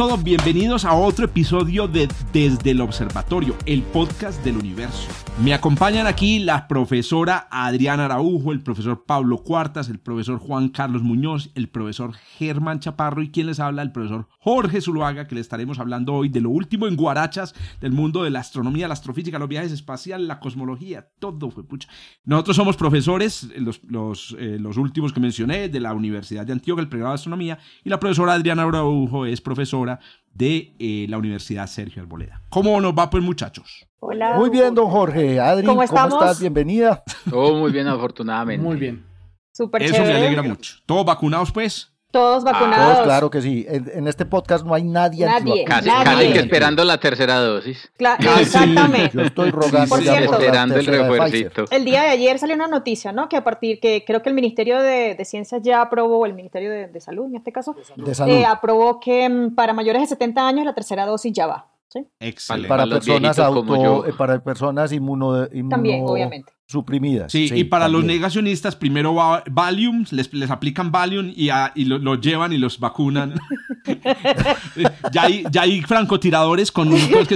Todos, bienvenidos a otro episodio de Desde el Observatorio, el podcast del universo. Me acompañan aquí la profesora Adriana Araujo, el profesor Pablo Cuartas, el profesor Juan Carlos Muñoz, el profesor Germán Chaparro y quien les habla, el profesor Jorge Zuluaga, que le estaremos hablando hoy de lo último en Guarachas del mundo de la astronomía, la astrofísica, los viajes espaciales, la cosmología, todo fue pucha. Nosotros somos profesores, los, los, eh, los últimos que mencioné, de la Universidad de Antioquia, el pregrado de astronomía, y la profesora Adriana Araujo es profesora de eh, la Universidad Sergio Arboleda. ¿Cómo nos va pues muchachos? Hola. Muy bien, don Jorge. Adri, ¿cómo, estás? Bienvenida. Todo muy bien, afortunadamente. Muy bien. Súper Eso me alegra mucho. ¿Todos vacunados pues? Todos vacunados. Todos, claro que sí. En, este podcast no hay nadie, nadie Casi, casi, que esperando la tercera dosis. Claro, exactamente. Yo estoy rogando. Por cierto, esperando el refuercito. El día de ayer salió una noticia, ¿no? Que a partir que creo que el Ministerio de, de Ciencias ya aprobó, o el Ministerio de, de, Salud en este caso, de salud. Eh, aprobó que mm, para mayores de 70 años la tercera dosis ya va. ¿sí? Excelente. Para, personas viejitos como auto, yo. eh, para personas inmuno, inmuno- También, obviamente. Suprimidas. Sí, y para los negacionistas, primero va Valium, les, les aplican Valium y, a- y lo, lo llevan y los vacunan. ya, hay, ya hay francotiradores con,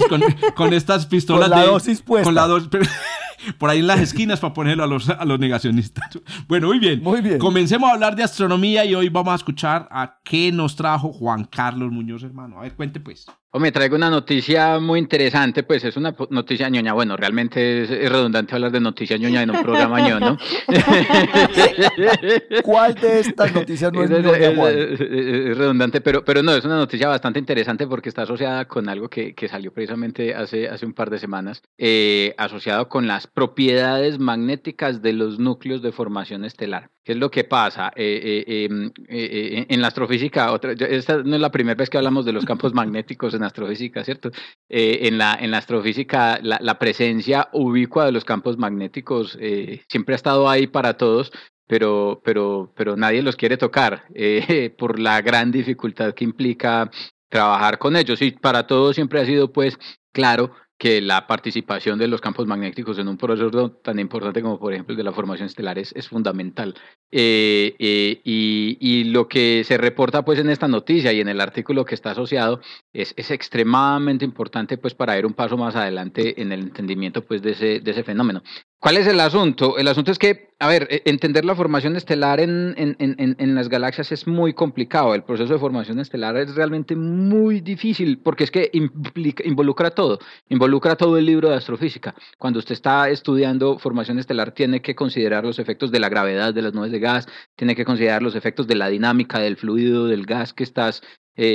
con, con estas pistolas Con la de- dosis puesta. Con la dos- por ahí en las esquinas para ponerlo a los, a los negacionistas. Bueno, muy bien. Muy bien. Comencemos a hablar de astronomía y hoy vamos a escuchar a qué nos trajo Juan Carlos Muñoz, hermano. A ver, cuente pues. O me traigo una noticia muy interesante, pues es una noticia ñoña. Bueno, realmente es, es redundante hablar de noticia ñoña en un programa ñoño, ¿no? ¿Cuál de estas noticias no es Es- ñoña, es- Juan? es- es redundante, pero, pero no, es una noticia bastante interesante porque está asociada con algo que, que salió precisamente hace, hace un par de semanas, eh, asociado con las propiedades magnéticas de los núcleos de formación estelar. ¿Qué es lo que pasa? Eh, eh, eh, eh, eh, en la astrofísica, otra, esta no es la primera vez que hablamos de los campos magnéticos en astrofísica, ¿cierto? Eh, en, la, en astrofísica, la, la presencia ubicua de los campos magnéticos eh, siempre ha estado ahí para todos, pero, pero, pero nadie los quiere tocar eh, por la gran dificultad que implica trabajar con ellos. Y para todos siempre ha sido, pues, claro que la participación de los campos magnéticos en un proceso tan importante como, por ejemplo, el de la formación estelar es, es fundamental. Eh, eh, y, y lo que se reporta, pues, en esta noticia y en el artículo que está asociado es, es extremadamente importante, pues, para ir un paso más adelante en el entendimiento, pues, de ese, de ese fenómeno. ¿Cuál es el asunto? El asunto es que, a ver, e- entender la formación estelar en, en, en, en las galaxias es muy complicado. El proceso de formación estelar es realmente muy difícil porque es que implica, involucra todo. Involucra todo el libro de astrofísica. Cuando usted está estudiando formación estelar, tiene que considerar los efectos de la gravedad de las nubes de gas, tiene que considerar los efectos de la dinámica del fluido, del gas que estás eh,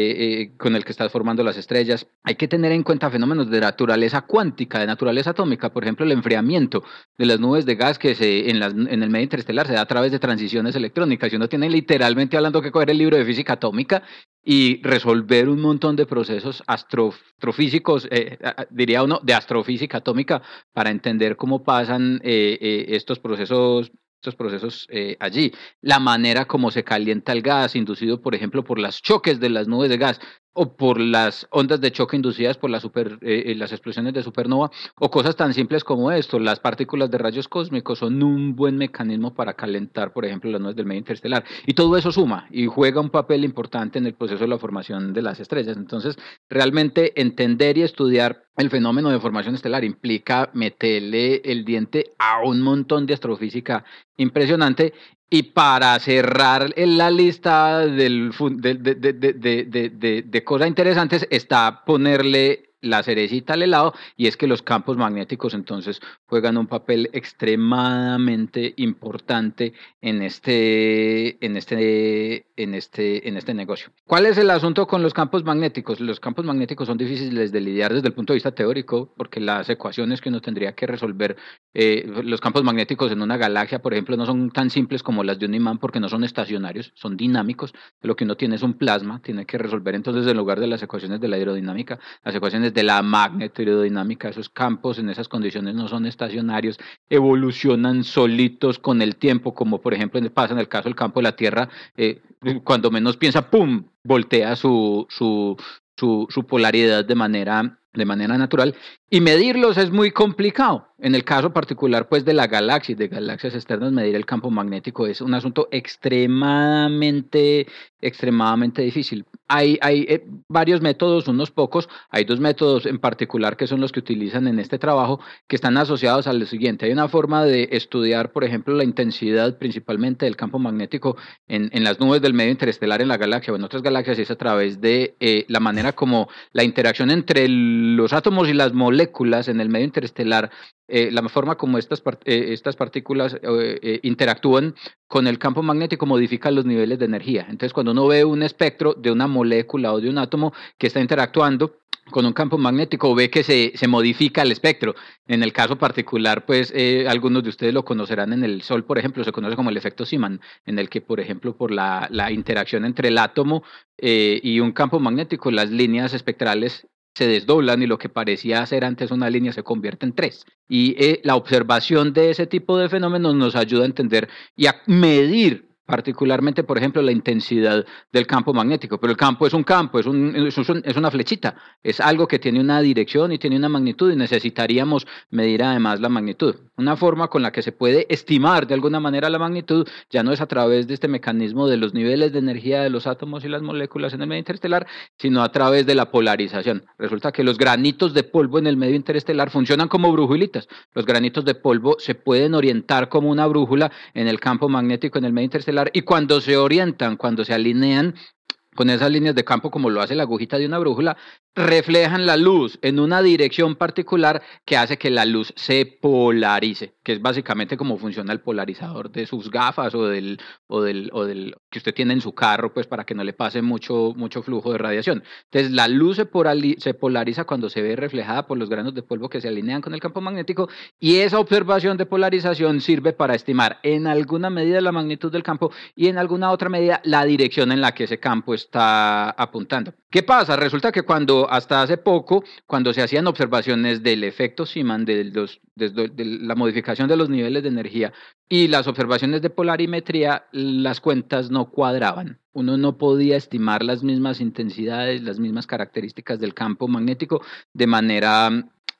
eh, con el que estás formando las estrellas. Hay que tener en cuenta fenómenos de naturaleza cuántica, de naturaleza atómica, por ejemplo, el enfriamiento de las nubes de gas que se en, las, en el medio interestelar se da a través de transiciones electrónicas. Y uno tiene literalmente hablando que coger el libro de física atómica y resolver un montón de procesos astro- astrofísicos, eh, diría uno, de astrofísica atómica para entender cómo pasan eh, eh, estos procesos estos procesos eh, allí. La manera como se calienta el gas, inducido, por ejemplo, por los choques de las nubes de gas o por las ondas de choque inducidas por las, super, eh, eh, las explosiones de supernova, o cosas tan simples como esto. Las partículas de rayos cósmicos son un buen mecanismo para calentar, por ejemplo, las nubes del medio interestelar. Y todo eso suma y juega un papel importante en el proceso de la formación de las estrellas. Entonces, realmente entender y estudiar el fenómeno de formación estelar implica meterle el diente a un montón de astrofísica impresionante y para cerrar en la lista del, de- de cosas interesantes está ponerle la cerecita al helado y es que los campos magnéticos entonces juegan un papel extremadamente importante en este en este en este en este negocio. ¿Cuál es el asunto con los campos magnéticos? Los campos magnéticos son difíciles de lidiar desde el punto de vista teórico porque las ecuaciones que uno tendría que resolver eh, los campos magnéticos en una galaxia, por ejemplo, no son tan simples como las de un imán porque no son estacionarios, son dinámicos. Lo que uno tiene es un plasma, tiene que resolver entonces en lugar de las ecuaciones de la aerodinámica, las ecuaciones de la magnetoaerodinámica, esos campos en esas condiciones no son estacionarios, evolucionan solitos con el tiempo, como por ejemplo pasa en el caso del campo de la Tierra, eh, cuando menos piensa, ¡pum!, voltea su, su, su, polaridad de manera de manera natural y medirlos es muy complicado. En el caso particular pues de la galaxia y de galaxias externas medir el campo magnético es un asunto extremadamente extremadamente difícil. Hay, eh, varios métodos, unos pocos, hay dos métodos en particular que son los que utilizan en este trabajo que están asociados a lo siguiente. Hay una forma de estudiar, por ejemplo, la intensidad principalmente del campo magnético en, las nubes del medio interestelar en la galaxia o en otras galaxias y es a través de eh, la manera como la interacción entre los átomos y las moléculas en el medio interestelar eh, la forma como estas, estas partículas interactúan con el campo magnético modifica los niveles de energía. Entonces, cuando uno ve un espectro de una molécula o de un átomo que está interactuando con un campo magnético, ve que se, se modifica el espectro. En el caso particular, pues algunos de ustedes lo conocerán en el Sol, por ejemplo, se conoce como el efecto Siman, en el que, por ejemplo, por la, la interacción entre el átomo y un campo magnético, las líneas espectrales se desdoblan y lo que parecía ser antes una línea se convierte en tres. Y eh, la observación de ese tipo de fenómenos nos ayuda a entender y a medir particularmente, por ejemplo, la intensidad del campo magnético. Pero el campo es un campo, es, un, es, una flechita, es algo que tiene una dirección y tiene una magnitud y necesitaríamos medir además la magnitud. Una forma con la que se puede estimar de alguna manera la magnitud ya no es a través de este mecanismo de los niveles de energía de los átomos y las moléculas en el medio interestelar, sino a través de la polarización. Resulta que los granitos de polvo en el medio interestelar funcionan como brujulitas. Los granitos de polvo se pueden orientar como una brújula en el campo magnético en el medio interestelar y cuando se orientan, cuando se alinean con esas líneas de campo como lo hace la agujita de una brújula, reflejan la luz en una dirección particular que hace que la luz se polarice, que es básicamente como funciona el polarizador de sus gafas o del, o del, o del que usted tiene en su carro, pues para que no le pase mucho, mucho flujo de radiación. Entonces la luz se, se polariza cuando se ve reflejada por los granos de polvo que se alinean con el campo magnético y esa observación de polarización sirve para estimar en alguna medida la magnitud del campo y en alguna otra medida la dirección en la que ese campo está apuntando. ¿Qué pasa? Resulta que cuando hasta hace poco, cuando se hacían observaciones del efecto Siman, de, de, la modificación de los niveles de energía y las observaciones de polarimetría, las cuentas no cuadraban. Uno no podía estimar las mismas intensidades, las mismas características del campo magnético de manera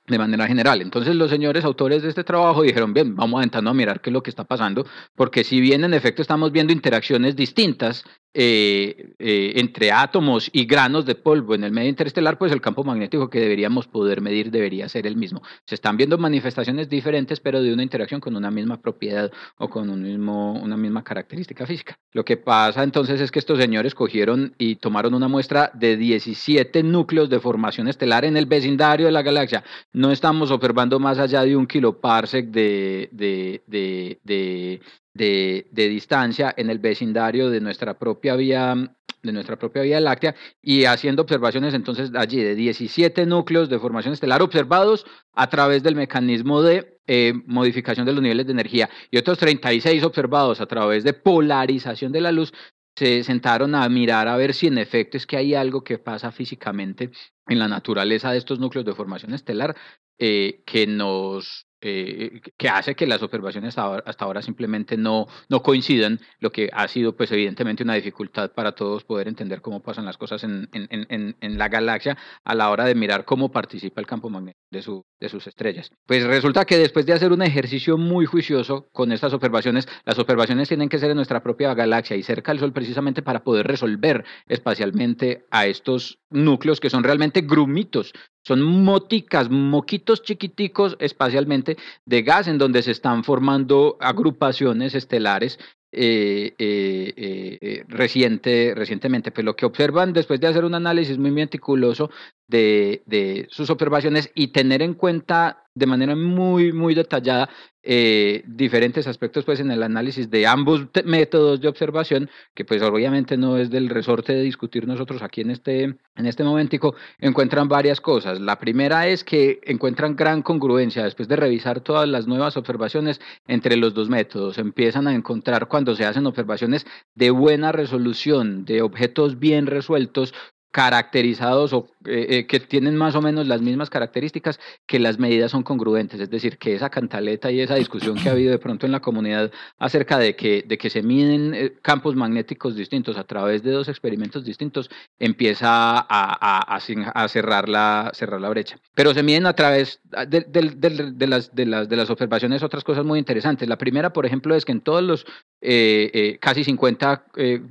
de manera general. Entonces los señores autores de este trabajo dijeron, bien, vamos a a mirar qué es lo que está pasando, porque si bien en efecto estamos viendo interacciones distintas eh, eh, entre átomos y granos de polvo en el medio interestelar, pues el campo magnético que deberíamos poder medir debería ser el mismo. Se están viendo manifestaciones diferentes, pero de una interacción con una misma propiedad o con un mismo, una misma característica física. Lo que pasa entonces es que estos señores cogieron y tomaron una muestra de 17 núcleos de formación estelar en el vecindario de la galaxia. No estamos observando más allá de un kiloparsec de, de, de, de de, distancia en el vecindario de nuestra propia vía de nuestra propia Vía Láctea y haciendo observaciones entonces allí de 17 núcleos de formación estelar observados a través del mecanismo de eh, modificación de los niveles de energía. Y otros 36 observados a través de polarización de la luz, se sentaron a mirar a ver si en efecto es que hay algo que pasa físicamente en la naturaleza de estos núcleos de formación estelar eh, que nos eh, que hace que las observaciones hasta ahora, simplemente no, no coincidan, lo que ha sido pues evidentemente una dificultad para todos poder entender cómo pasan las cosas en, en, en, la galaxia a la hora de mirar cómo participa el campo magnético de, su, de sus estrellas. Pues resulta que después de hacer un ejercicio muy juicioso con estas observaciones, las observaciones tienen que ser en nuestra propia galaxia y cerca del Sol precisamente para poder resolver espacialmente a estos núcleos que son realmente grumitos son moticas, moquitos chiquiticos espacialmente de gas en donde se están formando agrupaciones estelares eh, eh, eh, reciente, recientemente. Pues lo que observan después de hacer un análisis muy meticuloso de, sus observaciones y tener en cuenta de manera muy, muy detallada eh, diferentes aspectos pues en el análisis de ambos métodos de observación, que pues obviamente no es del resorte de discutir nosotros aquí en este, en este momentico, encuentran varias cosas. La primera es que encuentran gran congruencia después de revisar todas las nuevas observaciones entre los dos métodos. Empiezan a encontrar cuando se hacen observaciones de buena resolución, de objetos bien resueltos, caracterizados o eh, eh, que tienen más o menos las mismas características, que las medidas son congruentes, es decir, que esa cantaleta y esa discusión que ha habido de pronto en la comunidad acerca de que, de que se miden eh, campos magnéticos distintos a través de dos experimentos distintos, empieza a, cerrar, la, cerrar la brecha. Pero se miden a través de, de, las, de, las, de las observaciones otras cosas muy interesantes. La primera, por ejemplo, es que en todos los casi 50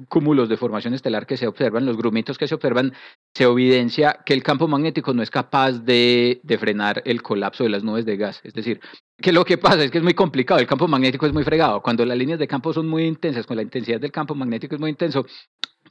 cúmulos de formación estelar que se observan, los grumitos que se observan, se evidencia que el campo magnético no es capaz de, frenar el colapso de las nubes de gas. Es decir, que lo que pasa es que es muy complicado, el campo magnético es muy fregado. Cuando las líneas de campo son muy intensas, cuando la intensidad del campo magnético es muy intenso,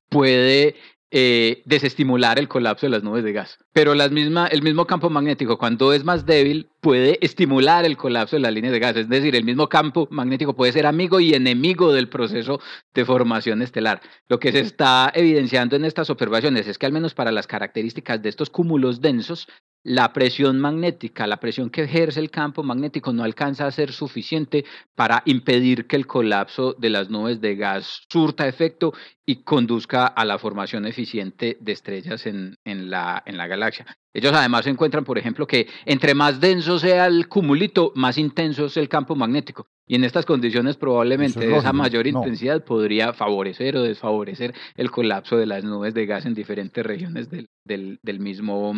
puede eh, desestimular el colapso de las nubes de gas. Pero las misma, el mismo campo magnético, cuando es más débil, puede estimular el colapso de las líneas de gas. Es decir, el mismo campo magnético puede ser amigo y enemigo del proceso de formación estelar. Lo que se está evidenciando en estas observaciones es que al menos para las características de estos cúmulos densos, la presión magnética, la presión que ejerce el campo magnético no alcanza a ser suficiente para impedir que el colapso de las nubes de gas surta efecto y conduzca a la formación eficiente de estrellas en, en, la, en la galaxia. Ellos además encuentran, por ejemplo, que entre más denso sea el cumulito, más intenso es el campo magnético. Y en estas condiciones probablemente esa mayor intensidad podría favorecer o desfavorecer el colapso de las nubes de gas en diferentes regiones del, del, del mismo...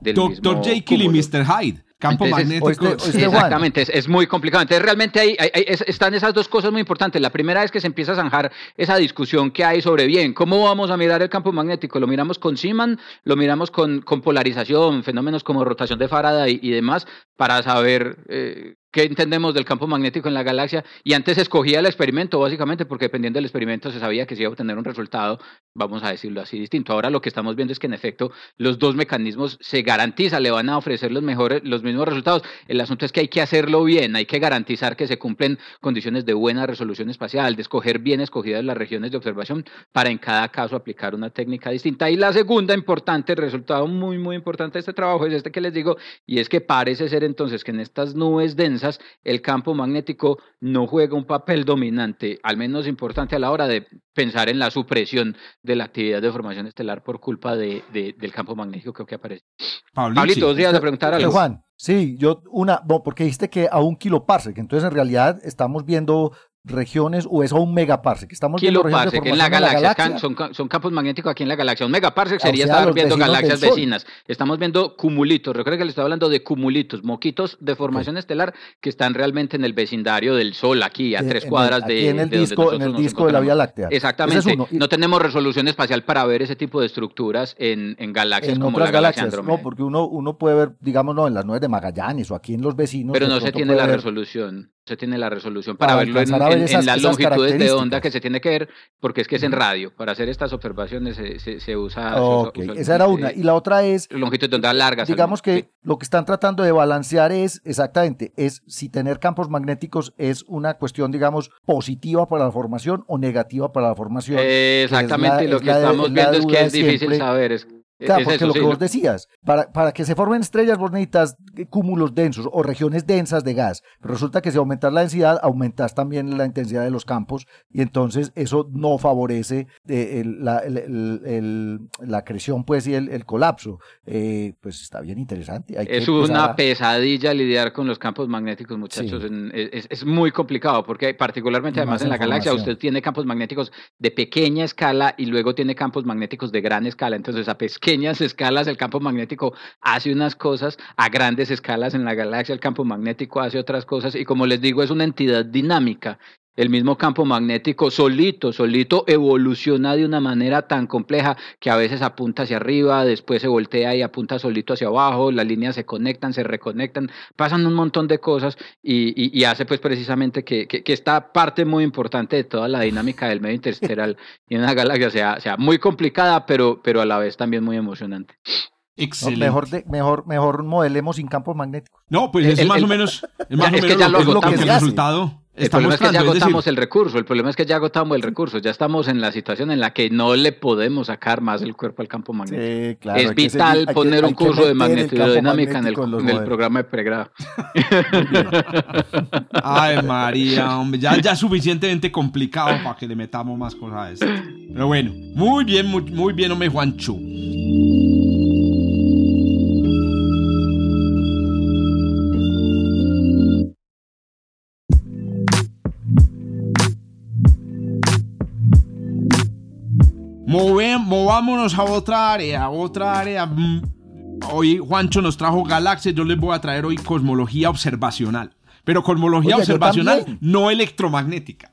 Del Doctor Jekyll y Mr. Hyde. Campo magnético. exactamente, es, muy complicado. Entonces, realmente hay, están esas dos cosas muy importantes. La primera es que se empieza a zanjar esa discusión que hay sobre, bien, ¿cómo vamos a mirar el campo magnético? ¿Lo miramos con Siman? ¿Lo miramos con, con polarización, fenómenos como rotación de Faraday y, demás, para saber eh, qué entendemos del campo magnético en la galaxia. Y antes escogía el experimento, básicamente, porque dependiendo del experimento se sabía que se iba a obtener un resultado, vamos a decirlo así, distinto. Ahora lo que estamos viendo es que en efecto los dos mecanismos se garantizan, le van a ofrecer los mejores, los mismos resultados. El asunto es que hay que hacerlo bien, hay que garantizar que se cumplen condiciones de buena resolución espacial, de escoger bien escogidas las regiones de observación para en cada caso aplicar una técnica distinta. Y la segunda importante, resultado muy, muy importante de este trabajo es este que les digo, y es que parece ser entonces que en estas nubes densas, el campo magnético no juega un papel dominante, al menos importante a la hora de pensar en la supresión de la actividad de formación estelar por culpa de, del campo magnético que aparece. Pablito, dos días de preguntar algo. Juan, sí, yo una, porque dijiste que a un kiloparsec, entonces en realidad estamos viendo regiones o es a un megaparsec. Estamos viendo regiones en la galaxia. Son, son, campos magnéticos aquí en la galaxia. Un megaparsec sería estar viendo galaxias vecinas. Estamos viendo cumulitos. Recuerda que le estoy hablando de cumulitos, moquitos de formación estelar que están realmente en el vecindario del Sol, aquí a tres cuadras de, en el disco, en el disco de la Vía Láctea. Exactamente. No tenemos resolución espacial para ver ese tipo de estructuras en, en galaxias como la galaxia Andrómeda. No, porque uno, uno puede ver, digamos, no, en las nubes de Magallanes o aquí en los vecinos. Pero no se tiene la resolución se tiene la resolución para, verlo en, en, las longitudes de onda que se tiene que ver, porque es que es en radio. Para hacer estas observaciones se, se, usa. Esa era una. Y la otra es. Longitud de onda largas. Digamos que lo que están tratando de balancear es exactamente, es si tener campos magnéticos es una cuestión, digamos, positiva para la formación o negativa para la formación. exactamente, lo que estamos viendo es que es difícil saber. Es Claro, porque lo que vos decías, para, para que se formen estrellas vos necesitas cúmulos densos o regiones densas de gas. resulta que si aumentas la densidad, aumentas también la intensidad de los campos y entonces eso no favorece eh, la, la, creación pues y el, colapso. Eh, pues está bien interesante. es una pesadilla lidiar con los campos magnéticos, muchachos. Es, muy complicado porque particularmente además en la galaxia usted tiene campos magnéticos de pequeña escala y luego tiene campos magnéticos de gran escala. Entonces a pesqueña pequeñas escalas el campo magnético hace unas cosas, a grandes escalas en la galaxia el campo magnético hace otras cosas y como les digo es una entidad dinámica. El mismo campo magnético solito, solito evoluciona de una manera tan compleja que a veces apunta hacia arriba, después se voltea y apunta solito hacia abajo, las líneas se conectan, se reconectan, pasan un montón de cosas y, hace pues precisamente que, esta parte muy importante de toda la dinámica del medio interestelar y en una galaxia sea, sea muy complicada, pero, pero a la vez también muy emocionante. Excelente. mejor, de, mejor, mejor modelemos sin campos magnéticos. No, pues es El- más el- o menos, es más Ya, o es que menos ya lo, lo que, lo agotamos. que el resultado El está problema es que ya decir, agotamos el recurso, el problema es que ya agotamos el recurso, ya estamos en la situación en la que no le podemos sacar más el cuerpo al campo magnético. Sí, claro, es vital seguir- hay que- poner hay un curso de magnetodinámica en el, en el programa de pregrado. Ay, María, hombre, ya, ya es suficientemente complicado para que le metamos más cosas a esto. Pero bueno, muy bien, muy, muy bien, hombre, Juancho. Move- movámonos a otra área, a otra área. Mm, Hoy Juancho nos trajo galaxias, yo les voy a traer hoy cosmología observacional. Pero cosmología observacional, no electromagnética.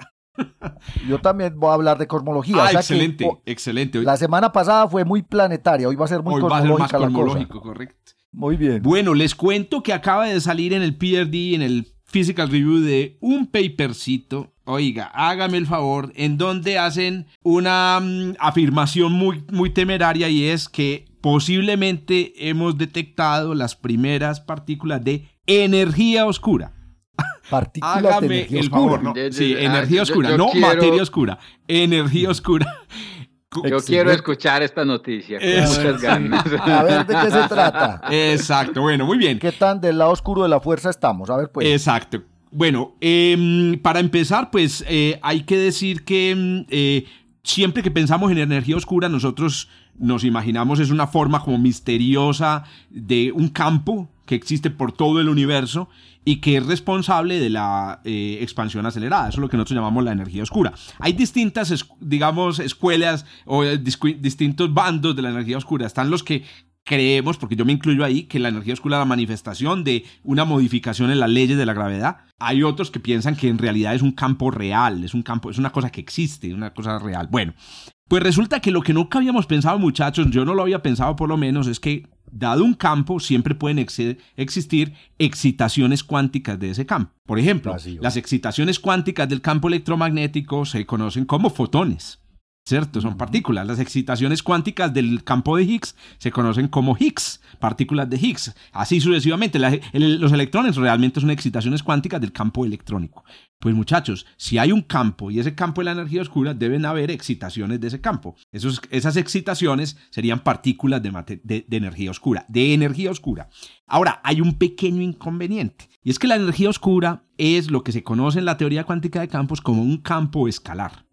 Yo también voy a hablar de cosmología. Ah, o sea que, excelente, excelente. La semana pasada fue muy planetaria, hoy va a ser muy hoy va a ser más cosmológico, correcto. Muy bien. Bueno, les cuento que acaba de salir en el PRD, en el Physical Review de un papercito. Oiga, hágame el favor, en donde hacen una mm, afirmación muy, muy temeraria y es que posiblemente hemos detectado las primeras partículas de energía oscura. Partículas de Hágame energía el oscura. favor, ¿no? Yo- yo- Sí, ah, energía yo- oscura, yo no quiero- materia oscura, energía oscura. Yo Excelente. quiero escuchar esta noticia con muchas ganas. A ver de qué se trata. Exacto, bueno, muy bien. ¿Qué tan del lado oscuro de la fuerza estamos? A ver, pues. Exacto. Bueno, em, para empezar, pues eh, hay que decir que em, eh, siempre que pensamos en energía oscura, nosotros nos imaginamos es una forma como misteriosa de un campo que existe por todo el universo y que es responsable de la eh, expansión acelerada. Eso es lo que nosotros llamamos la energía oscura. Hay distintas, digamos, escuelas o distintos bandos de la energía oscura. Están los que creemos, porque yo me incluyo ahí, que la energía oscura es la manifestación de una modificación en las leyes de la gravedad. Hay otros que piensan que en realidad es un campo real, es un campo, es una cosa que existe, una cosa real. Bueno, pues resulta que lo que nunca habíamos pensado, muchachos, yo no lo había pensado por lo menos, es que dado un campo siempre pueden ex- existir excitaciones cuánticas de ese campo. Por ejemplo, las excitaciones cuánticas del campo electromagnético se conocen como fotones. ¿Cierto? Son partículas. Las excitaciones cuánticas del campo de Higgs se conocen como Higgs, partículas de Higgs. Así sucesivamente. La- el- los electrones realmente son excitaciones cuánticas del campo electrónico. Pues muchachos, si hay un campo y ese campo es la energía oscura, deben haber excitaciones de ese campo. Esos- esas excitaciones serían partículas de, mate- de- de energía oscura, de energía oscura. Ahora, hay un pequeño inconveniente, y es que la energía oscura es lo que se conoce en la teoría cuántica de campos como un campo escalar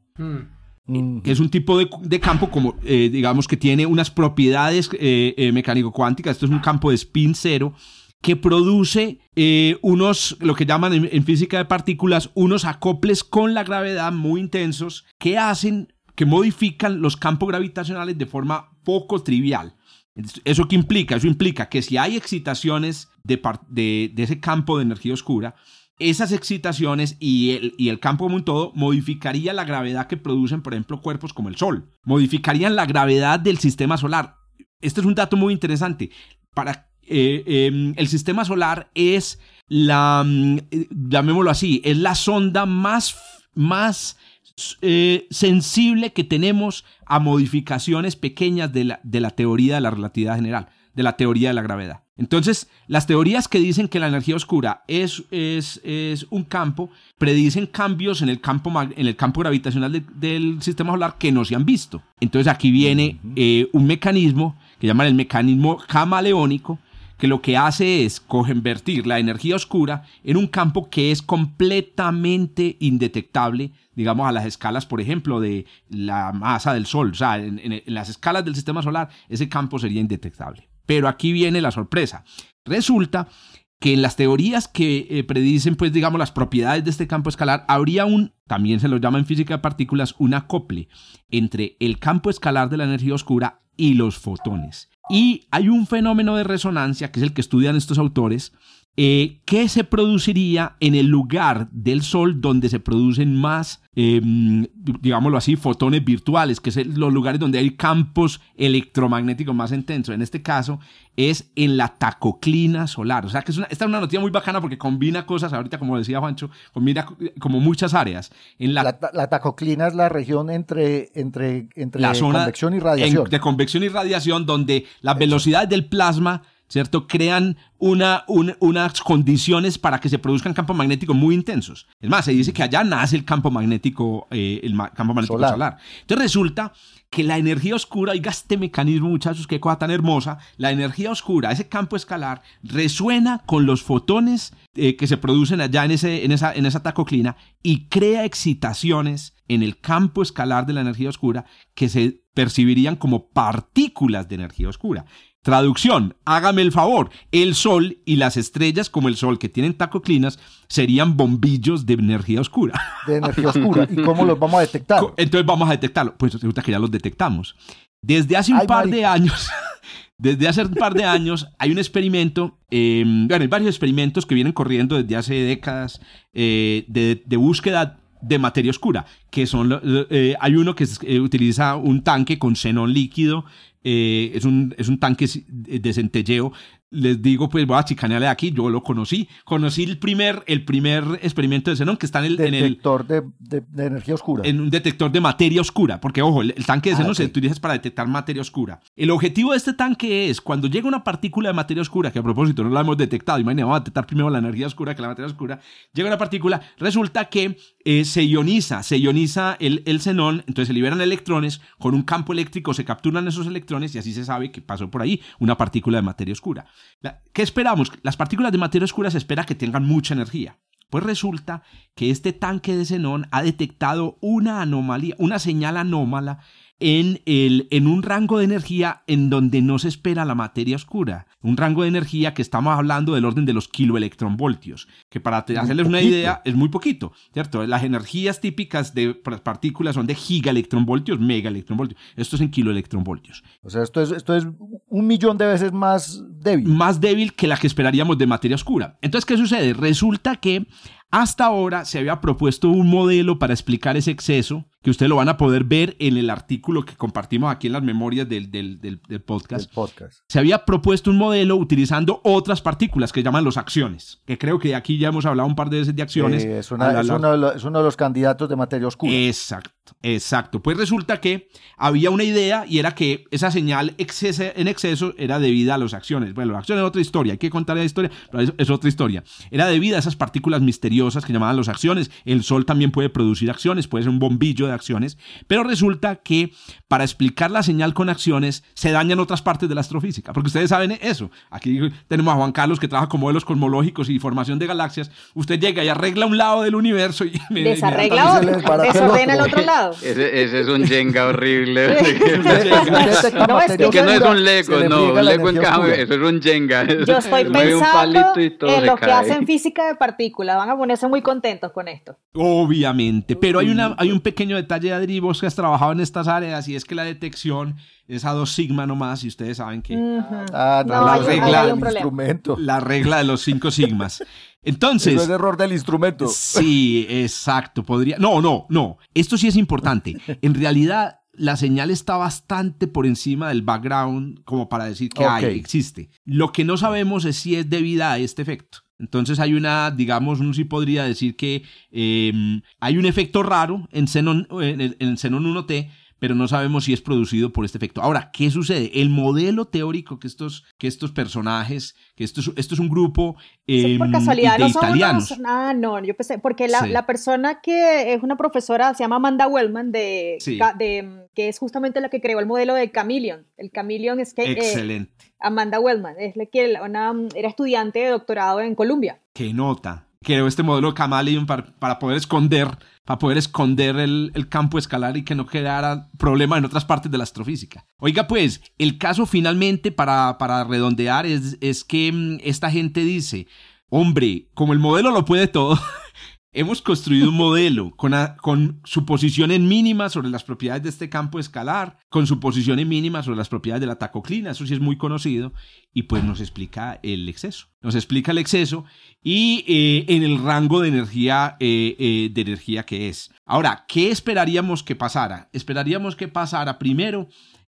Mm, es un tipo de, campo como, eh, digamos, que tiene unas propiedades eh, eh, mecánico-cuánticas. Esto es un campo de spin cero que produce unos, lo que llaman en, física de partículas, unos acoples con la gravedad muy intensos que hacen, que modifican los campos gravitacionales de forma poco trivial. ¿Eso qué implica? Eso implica que si hay excitaciones de ese campo de energía oscura, esas excitaciones y el, campo como un todo modificaría la gravedad que producen, por ejemplo, cuerpos como el Sol. Modificarían la gravedad del sistema solar. Este es un dato muy interesante. Para, eh, eh, el sistema solar es la, mm, llamémoslo así, es la sonda más, eh, sensible que tenemos a modificaciones pequeñas de la teoría de la relatividad general, de la teoría de la gravedad. Entonces, las teorías que dicen que la energía oscura es, es, es un campo, predicen cambios en el campo, en el campo gravitacional de- del sistema solar que no se han visto. Entonces, aquí viene eh, un mecanismo que llaman el mecanismo camaleónico, que lo que hace es convertir la energía oscura en un campo que es completamente indetectable, digamos, a las escalas, por ejemplo, de la masa del Sol. O sea, en, en- en las escalas del sistema solar, ese campo sería indetectable. Pero aquí viene la sorpresa. Resulta que en las teorías que eh, predicen, pues, digamos, las propiedades de este campo escalar, habría un, también se lo llama en física de partículas, un acople entre el campo escalar de la energía oscura y los fotones. Y hay un fenómeno de resonancia, que es el que estudian estos autores, eh, ¿qué se produciría en el lugar del Sol donde se producen más, em, digámoslo así, fotones virtuales, que es los lugares donde hay campos electromagnéticos más intensos? En este caso es en la tacoclina solar. O sea que es una, esta es una noticia muy bacana porque combina cosas, ahorita como decía Juancho, combina como muchas áreas. En la, la, tacoclina es la región entre, entre, entre la zona convección y radiación. de convección y radiación donde la velocidad del plasma ¿cierto? Crean una, unas condiciones para que se produzcan campos magnéticos muy intensos. Es más, se dice que allá nace el campo magnético, eh, el campo magnético solar. Entonces resulta que la energía oscura, oiga este mecanismo, muchachos, qué cosa tan hermosa, la energía oscura, ese campo escalar, resuena con los fotones eh, que se producen allá en, ese, en, esa, en esa tacoclina y crea excitaciones en el campo escalar de la energía oscura que se percibirían como partículas de energía oscura. Traducción, hágame el favor, el Sol y las estrellas como el Sol que tienen tacoclinas serían bombillos de energía oscura. De energía oscura. ¿Y cómo los vamos a detectar? Entonces vamos a detectarlo. Pues resulta que ya los detectamos. Desde hace un par de años, desde hace un par de años hay un experimento, em, bueno, hay varios experimentos que vienen corriendo desde hace décadas eh, de, de búsqueda de materia oscura, que son, eh, hay uno que eh, utiliza un tanque con xenón líquido eh, es, un, es un tanque de centelleo les digo, pues voy a chicanearle aquí, yo lo conocí. Conocí el primer, el primer experimento de xenón que está en el... Detector de, de, energía oscura. En un detector de materia oscura, porque ojo, el, tanque de xenón ah, se utiliza para detectar materia oscura. El objetivo de este tanque es, cuando llega una partícula de materia oscura, que a propósito no la hemos detectado, imagínate, vamos a detectar primero la energía oscura que la materia oscura, llega una partícula, resulta que eh, se ioniza, se ioniza el, el xenón, entonces se liberan electrones, con un campo eléctrico se capturan esos electrones y así se sabe que pasó por ahí una partícula de materia oscura. ¿Qué esperamos? Las partículas de materia oscura se espera que tengan mucha energía. Pues resulta que este tanque de xenón ha detectado una anomalía, una señal anómala en, el, en un rango de energía en donde no se espera la materia oscura. Un rango de energía que estamos hablando del orden de los kiloelectronvoltios, que para hacerles una idea es muy poquito, ¿cierto? Las energías típicas de partículas son de gigaelectronvoltios, megaelectronvoltios. Esto es en kiloelectronvoltios. O sea, esto es, esto es un millón de veces más débil. Más débil que la que esperaríamos de materia oscura. Entonces, ¿qué sucede? Resulta que hasta ahora se había propuesto un modelo para explicar ese exceso, que ustedes lo van a poder ver en el artículo que compartimos aquí en las memorias del, podcast. Se había propuesto un modelo utilizando otras partículas que llaman los acciones, que creo que aquí ya hemos hablado un par de veces de acciones. es, uno de los, candidatos de materia oscura. Exacto, exacto. Pues resulta que había una idea y era que esa señal en exceso era debida a las acciones. Bueno, las acciones es otra historia, hay que contar la historia, pero es otra historia. Era debida a esas partículas misteriosas que llamaban las acciones. El Sol también puede producir acciones, puede ser un bombillo de acciones, pero resulta que para explicar la señal con acciones se dañan otras partes de la astrofísica, porque ustedes saben eso. Aquí tenemos a Juan Carlos que trabaja con modelos cosmológicos y formación de galaxias. Usted llega y arregla un lado del universo y me, desarregla otro, desordena el otro lado. Ese, es un Jenga horrible. no, es que, no es un Lego, no, un Lego encaja, eso es un Jenga. Yo estoy pensando en lo que hacen física de partículas, van a muy contentos con esto. Obviamente, pero hay, una, hay un pequeño detalle, Adri, vos que has trabajado en estas áreas y es que la detección es a dos sigma nomás y ustedes saben que ah, la, regla, instrumento. la regla de los cinco sigmas. Entonces... es error del instrumento. Sí, exacto. Podría... No, no, no. Esto sí es importante. En realidad, la señal está bastante por encima del background como para decir que hay, existe. Lo que no sabemos es si es debida a este efecto. Entonces hay una, digamos, uno sí podría decir que em, hay un efecto raro en Xenon, en, en Xenon 1T pero no sabemos si es producido por este efecto. Ahora, ¿qué sucede? El modelo teórico que estos, que estos personajes, que esto es, esto es un grupo eh, por casualidad, de, no italianos. ah, no, yo pensé, porque la, la, persona que es una profesora se llama Amanda Wellman, de, de, que es justamente la que creó el modelo de Chameleon. El Chameleon es que... Eh, Excelente. Amanda Wellman, es la que una, era estudiante de doctorado en Columbia. Qué nota. Creó este modelo de Chameleon para, para poder esconder para poder esconder el, campo escalar y que no quedara problema en otras partes de la astrofísica. Oiga, pues, el caso finalmente, para, para redondear, es, es que mm, esta gente dice, hombre, como el modelo lo puede todo, hemos construido un modelo con, con en mínima sobre las propiedades de este campo escalar, con su posición en mínima sobre las propiedades de la tacoclina, eso sí es muy conocido, y pues nos explica el exceso. Nos explica el exceso y eh, en el rango de energía, eh, eh, de energía que es. Ahora, ¿qué esperaríamos que pasara? Esperaríamos que pasara primero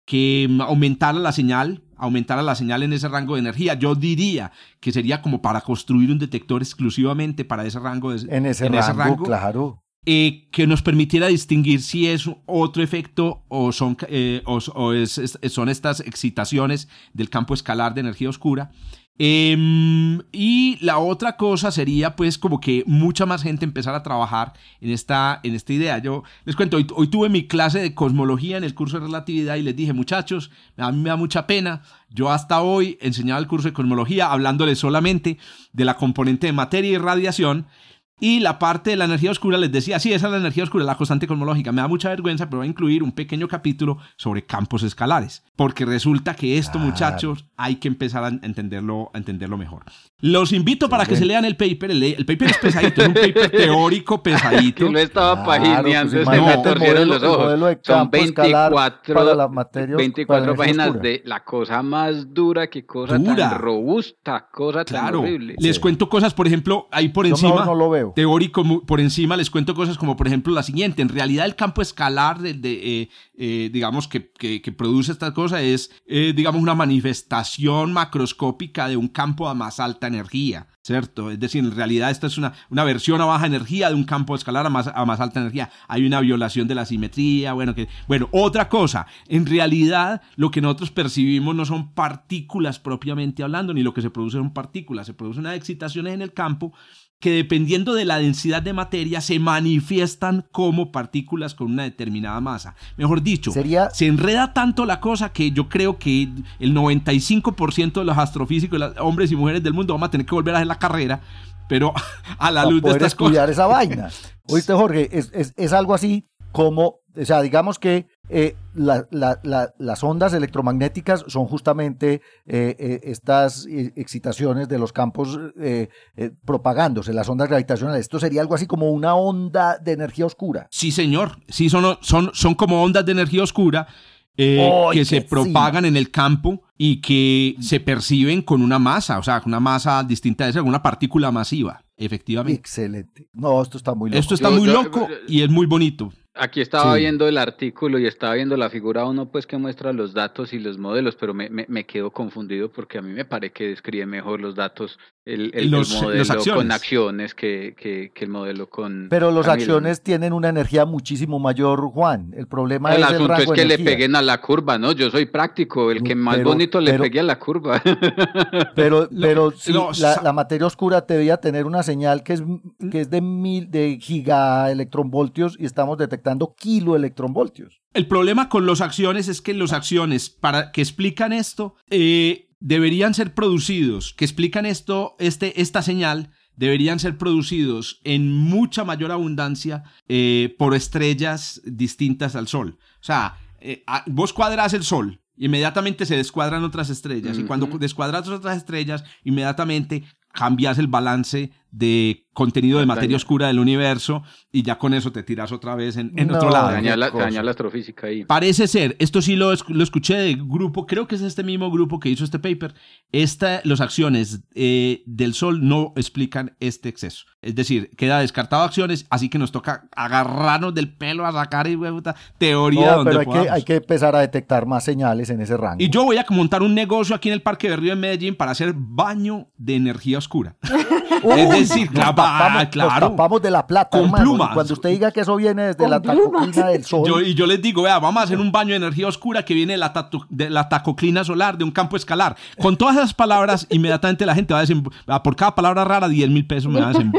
que aumentara la señal, aumentara la señal en ese rango de energía. Yo diría que sería como para construir un detector exclusivamente para ese rango. De, en ese, rango, claro. Eh, que nos permitiera distinguir si es otro efecto o son, eh, o, son estas excitaciones del campo escalar de energía oscura. Em, y la otra cosa sería pues como que mucha más gente empezara a trabajar en esta, en esta idea. Yo les cuento, hoy, tuve mi clase de cosmología en el curso de relatividad y les dije, muchachos, a mí me da mucha pena. Yo hasta hoy enseñaba el curso de cosmología hablándoles solamente de la componente de materia y radiación y la parte de la energía oscura les decía, sí, esa es la energía oscura, la constante cosmológica. Me da mucha vergüenza, pero voy a incluir un pequeño capítulo sobre campos escalares. Porque resulta que esto, muchachos, hay que empezar a entenderlo, a entenderlo mejor. Los invito para que se lean el paper. El, paper es pesadito, es un paper teórico pesadito. Que lo estaba pagineando, pues me torcieron los ojos. Son 24, la materia, 24 páginas de la cosa más dura, que cosa tan robusta, cosa tan horrible. Les cuento cosas, por ejemplo, ahí por encima. no lo veo teórico por encima les cuento cosas como por ejemplo la siguiente. En realidad el campo escalar de, eh, eh, digamos que, que, produce esta cosa es eh, digamos una manifestación macroscópica de un campo a más alta energía. ¿cierto? Es decir, en realidad esta es una, una versión a baja energía de un campo escalar a más, a más alta energía. Hay una violación de la simetría, bueno, que, bueno, otra cosa, en realidad lo que nosotros percibimos no son partículas propiamente hablando, ni lo que se produce son partículas, se producen unas excitaciones en el campo que dependiendo de la densidad de materia se manifiestan como partículas con una determinada masa. Mejor dicho, se enreda tanto la cosa que yo creo que el 95% de los astrofísicos, hombres y mujeres del mundo, vamos a tener que volver a hacer la carrera, pero a la luz de estas estudiar esa vaina. Oíste, Jorge, es, es, es algo así como, o sea, digamos que eh, las ondas electromagnéticas son justamente eh, eh, estas excitaciones de los campos propagándose, las ondas gravitacionales. Esto sería algo así como una onda de energía oscura. Sí, señor. Sí, son, son, son como ondas de energía oscura. que se propagan en el campo y que se perciben con una masa, o sea, una masa distinta de esa, una partícula masiva, efectivamente. Excelente. No, esto está muy loco. Esto está muy loco y es muy bonito. Aquí estaba viendo el artículo y estaba viendo la figura uno pues que muestra los datos y los modelos, pero me, me, quedo confundido porque a mí me parece que describe mejor los datos el, el, modelo con acciones que, que, el modelo con... Pero los acciones tienen una energía muchísimo mayor, Juan. El problema el es asunto es que le peguen a la curva, ¿no? Yo soy práctico, el que más bonito le pegue a la curva. Pero, pero la, la, materia oscura debía tener una señal que es, que es de mil de gigaelectronvoltios y estamos detectando kilo electronvoltios. El problema con los acciones es que los acciones para que explican esto eh, deberían ser producidos, que explican esto, este, esta señal deberían ser producidos en mucha mayor abundancia eh, por estrellas distintas al Sol. O sea, eh, vos cuadras el Sol, inmediatamente se descuadran otras estrellas. Y cuando descuadras otras estrellas, inmediatamente cambias el balance de contenido de materia oscura del universo y ya con eso te tiras otra vez en, otro lado. Daña la, la, astrofísica ahí. Parece ser, esto sí lo, lo, escuché de grupo, creo que es este mismo grupo que hizo este paper, esta, las acciones eh, del Sol no explican este exceso. Es decir, queda descartado acciones, así que nos toca agarrarnos del pelo a sacar y teoría no, pero hay que, hay que empezar a detectar más señales en ese rango. Y yo voy a montar un negocio aquí en el Parque de Río en Medellín para hacer baño de energía oscura. es decir, tapamos, claro. tapamos de la plata, con plumas. Cuando usted diga que eso viene desde la tacoclina del sol. y yo les digo, vea, vamos a hacer un baño de energía oscura que viene de la, de la tacoclina solar, de un campo escalar. Con todas esas palabras, inmediatamente la gente va a decir, por cada palabra rara, 10 mil pesos me va a decir.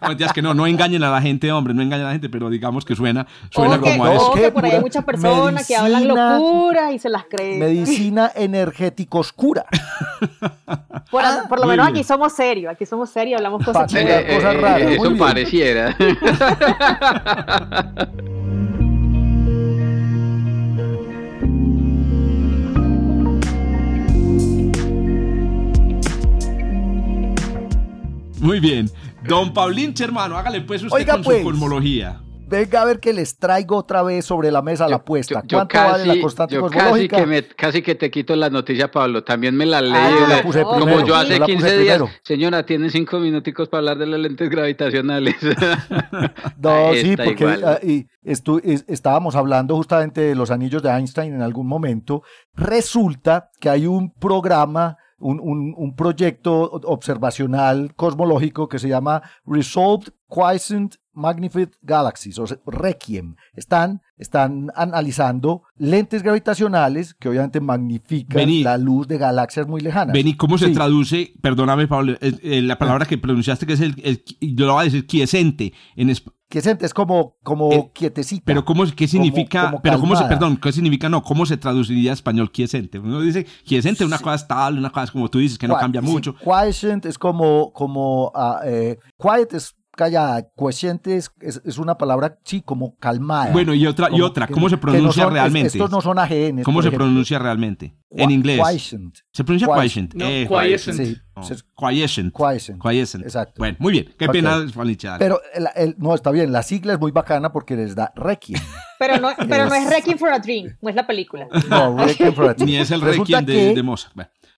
no, es que no, no engañen a la gente, hombre, no engañen a la gente, pero digamos que suena, suena como a eso. por ahí hay muchas personas que hablan locura y se las creen. Medicina energético oscura. por, por lo menos aquí somos serios, aquí somos serios, hablamos cosas, eh, eh, cosas eh, raras. Eso pareciera. Muy bien. Don Paulín, hermano, hágale pues usted con su pues. Venga a ver que les traigo otra vez sobre la mesa la apuesta. ¿Cuánto vale la constante yo casi que, casi que te quito la noticia, Pablo. También me la leí. Ah, como yo hace 15 días. Señora, tiene cinco minuticos para hablar de las lentes gravitacionales. no, sí, porque ah, y estábamos hablando justamente de los anillos de Einstein en algún momento. Resulta que hay un programa un, un, un, proyecto observacional cosmológico que se llama Resolved Quiescent Magnified Galaxies, o Requiem. Están, están analizando lentes gravitacionales que obviamente magnifican la luz de galaxias muy lejanas. Beni, ¿cómo se traduce? Perdóname, Pablo, la palabra que pronunciaste que es el, yo lo voy a decir quiescente en Quiescente es como, como eh, quietecita. Pero cómo, ¿qué significa? pero cómo se, perdón, ¿qué significa? No, ¿cómo se traduciría a español quiescente? Uno dice quiescente, una cosa estable, una cosa como tú dices, que no cambia mucho. Quiescent es como, como uh, eh, quiet es callada. Coeciente es, es, una palabra, sí, como calmada. Bueno, y otra, y otra ¿cómo se pronuncia realmente? estos no son AGN. ¿Cómo se pronuncia realmente? En inglés. Quiescent. Se pronuncia quiescent. No, eh, quiescent. Sí. quiescent. Quiescent. Quiescent. Exacto. Bueno, muy bien. Qué pena, Pero el, no, está bien. La sigla es muy bacana porque les da Requiem. Pero no, pero no es Requiem for a Dream, no es la película. No, Requiem for a Dream. Ni es el Requiem de, de Mozart.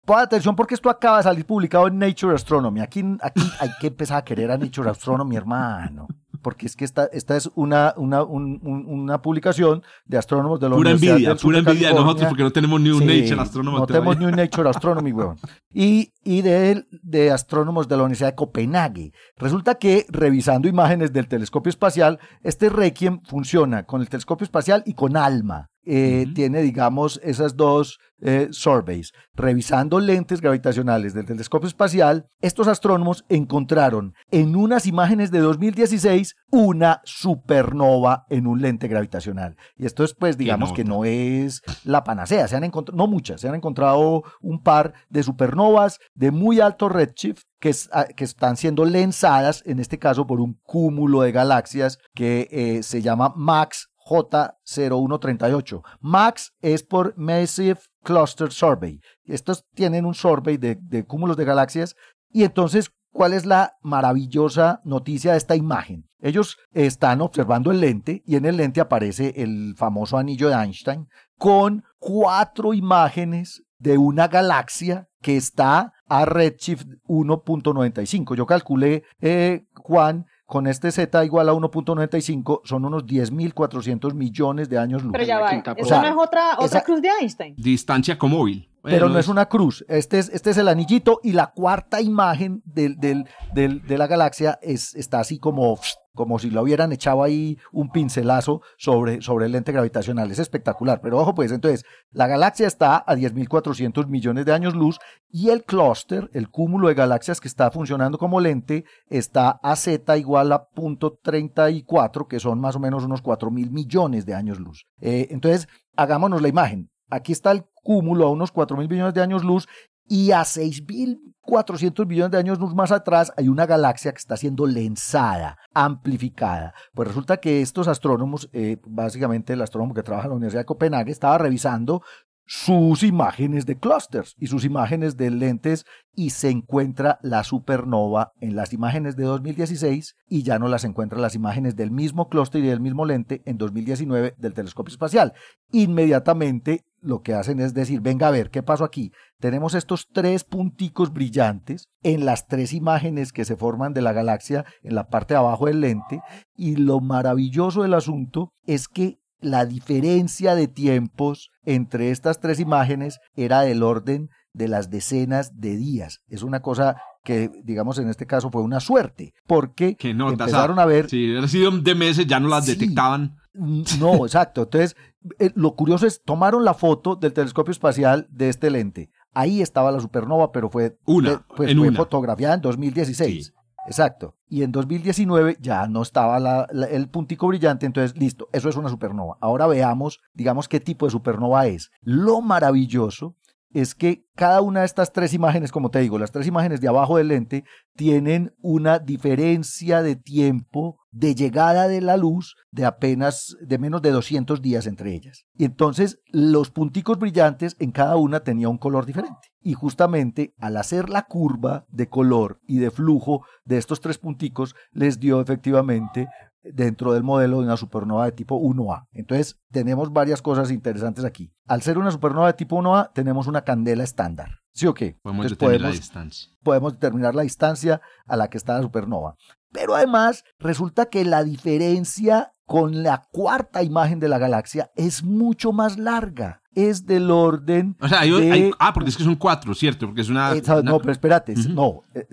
Pon atención porque esto acaba de salir publicado en Nature Astronomy. Aquí, aquí hay que empezar a querer a Nature Astronomy, hermano. Porque es que esta, esta es una, una, una publicación de astrónomos de la pura Universidad envidia, Pura envidia de nosotros porque no tenemos ni un Nature Astronomy. No tenemos ni un Nature Astronomy, weón. Y, y de, de astrónomos de la Universidad de Copenhague. Resulta que revisando imágenes del telescopio espacial, este Requiem funciona con el telescopio espacial y con ALMA. Eh, tiene, digamos, esas dos eh, surveys. Revisando lentes gravitacionales del telescopio espacial, estos astrónomos encontraron en unas imágenes de 2016 una supernova en un lente gravitacional. Y esto es, pues, digamos que no es la panacea. Se han encontrado, no muchas, se han encontrado un par de supernovas de muy alto redshift que, ah, que, están siendo lensadas, en este caso por un cúmulo de galaxias que eh, se llama MAX J0138. MAX es por Massive Cluster Survey. Estos tienen un survey de, cúmulos de galaxias y entonces ¿Cuál es la maravillosa noticia de esta imagen? Ellos están observando el lente y en el lente aparece el famoso anillo de Einstein con cuatro imágenes de una galaxia que está a redshift 1.95. Yo calculé, eh, Juan, con este Z igual a 1.95 son unos 10.400 millones de años luz. Pero ya va, eso no es otra, otra cruz de Einstein. Distancia comóvil. Pero no es una cruz, este es, este es el anillito y la cuarta imagen del, del, de la galaxia es, está así como como si lo hubieran echado ahí un pincelazo sobre, sobre el lente gravitacional. Es espectacular. Pero ojo, pues entonces, la galaxia está a 10.400 millones de años luz y el clúster, el cúmulo de galaxias que está funcionando como lente, está a z igual a punto 34, que son más o menos unos 4.000 millones de años luz. Eh, entonces, hagámonos la imagen. Aquí está el cúmulo a unos 4.000 millones de años luz y a 6.400 millones de años luz más atrás hay una galaxia que está siendo lensada, amplificada. Pues resulta que estos astrónomos, eh, básicamente el astrónomo que trabaja en la Universidad de Copenhague, estaba revisando sus imágenes de clusters y sus imágenes de lentes y se encuentra la supernova en las imágenes de 2016 y ya no las encuentra las imágenes del mismo clúster y del mismo lente en 2019 del telescopio espacial. Inmediatamente lo que hacen es decir, venga a ver, ¿qué pasó aquí? Tenemos estos tres punticos brillantes en las tres imágenes que se forman de la galaxia en la parte de abajo del lente y lo maravilloso del asunto es que la diferencia de tiempos entre estas tres imágenes era del orden de las decenas de días. Es una cosa que, digamos, en este caso fue una suerte, porque empezaron a ver... Si hubiera sido de meses, ya no las detectaban. No, exacto. Entonces, eh, lo curioso es, tomaron la foto del telescopio espacial de este lente. Ahí estaba la supernova, pero fue, una, pues, fue fotografiada en 2016. Exacto. Y en 2019 ya no estaba el puntico brillante, entonces listo, eso es una supernova. Ahora veamos, digamos, qué tipo de supernova es. Lo maravilloso es que cada una de estas tres imágenes, como te digo, las tres imágenes de abajo del lente, tienen una diferencia de tiempo de llegada de la luz de apenas de menos de 200 días entre ellas. Y entonces los punticos brillantes en cada una tenía un color diferente. Y justamente al hacer la curva de color y de flujo de estos tres punticos les dio efectivamente dentro del modelo de una supernova de tipo 1A. Entonces, tenemos varias cosas interesantes aquí. Al ser una supernova de tipo 1A, tenemos una candela estándar. ¿Sí o qué? Podemos determinar la distancia. Podemos determinar la distancia a la que está la supernova. Pero además, resulta que la diferencia con la cuarta imagen de la galaxia es mucho más larga es del orden. O sea, hay, ah, porque es que son cuatro, ¿cierto? Porque es una. No, pero espérate, no. Eh,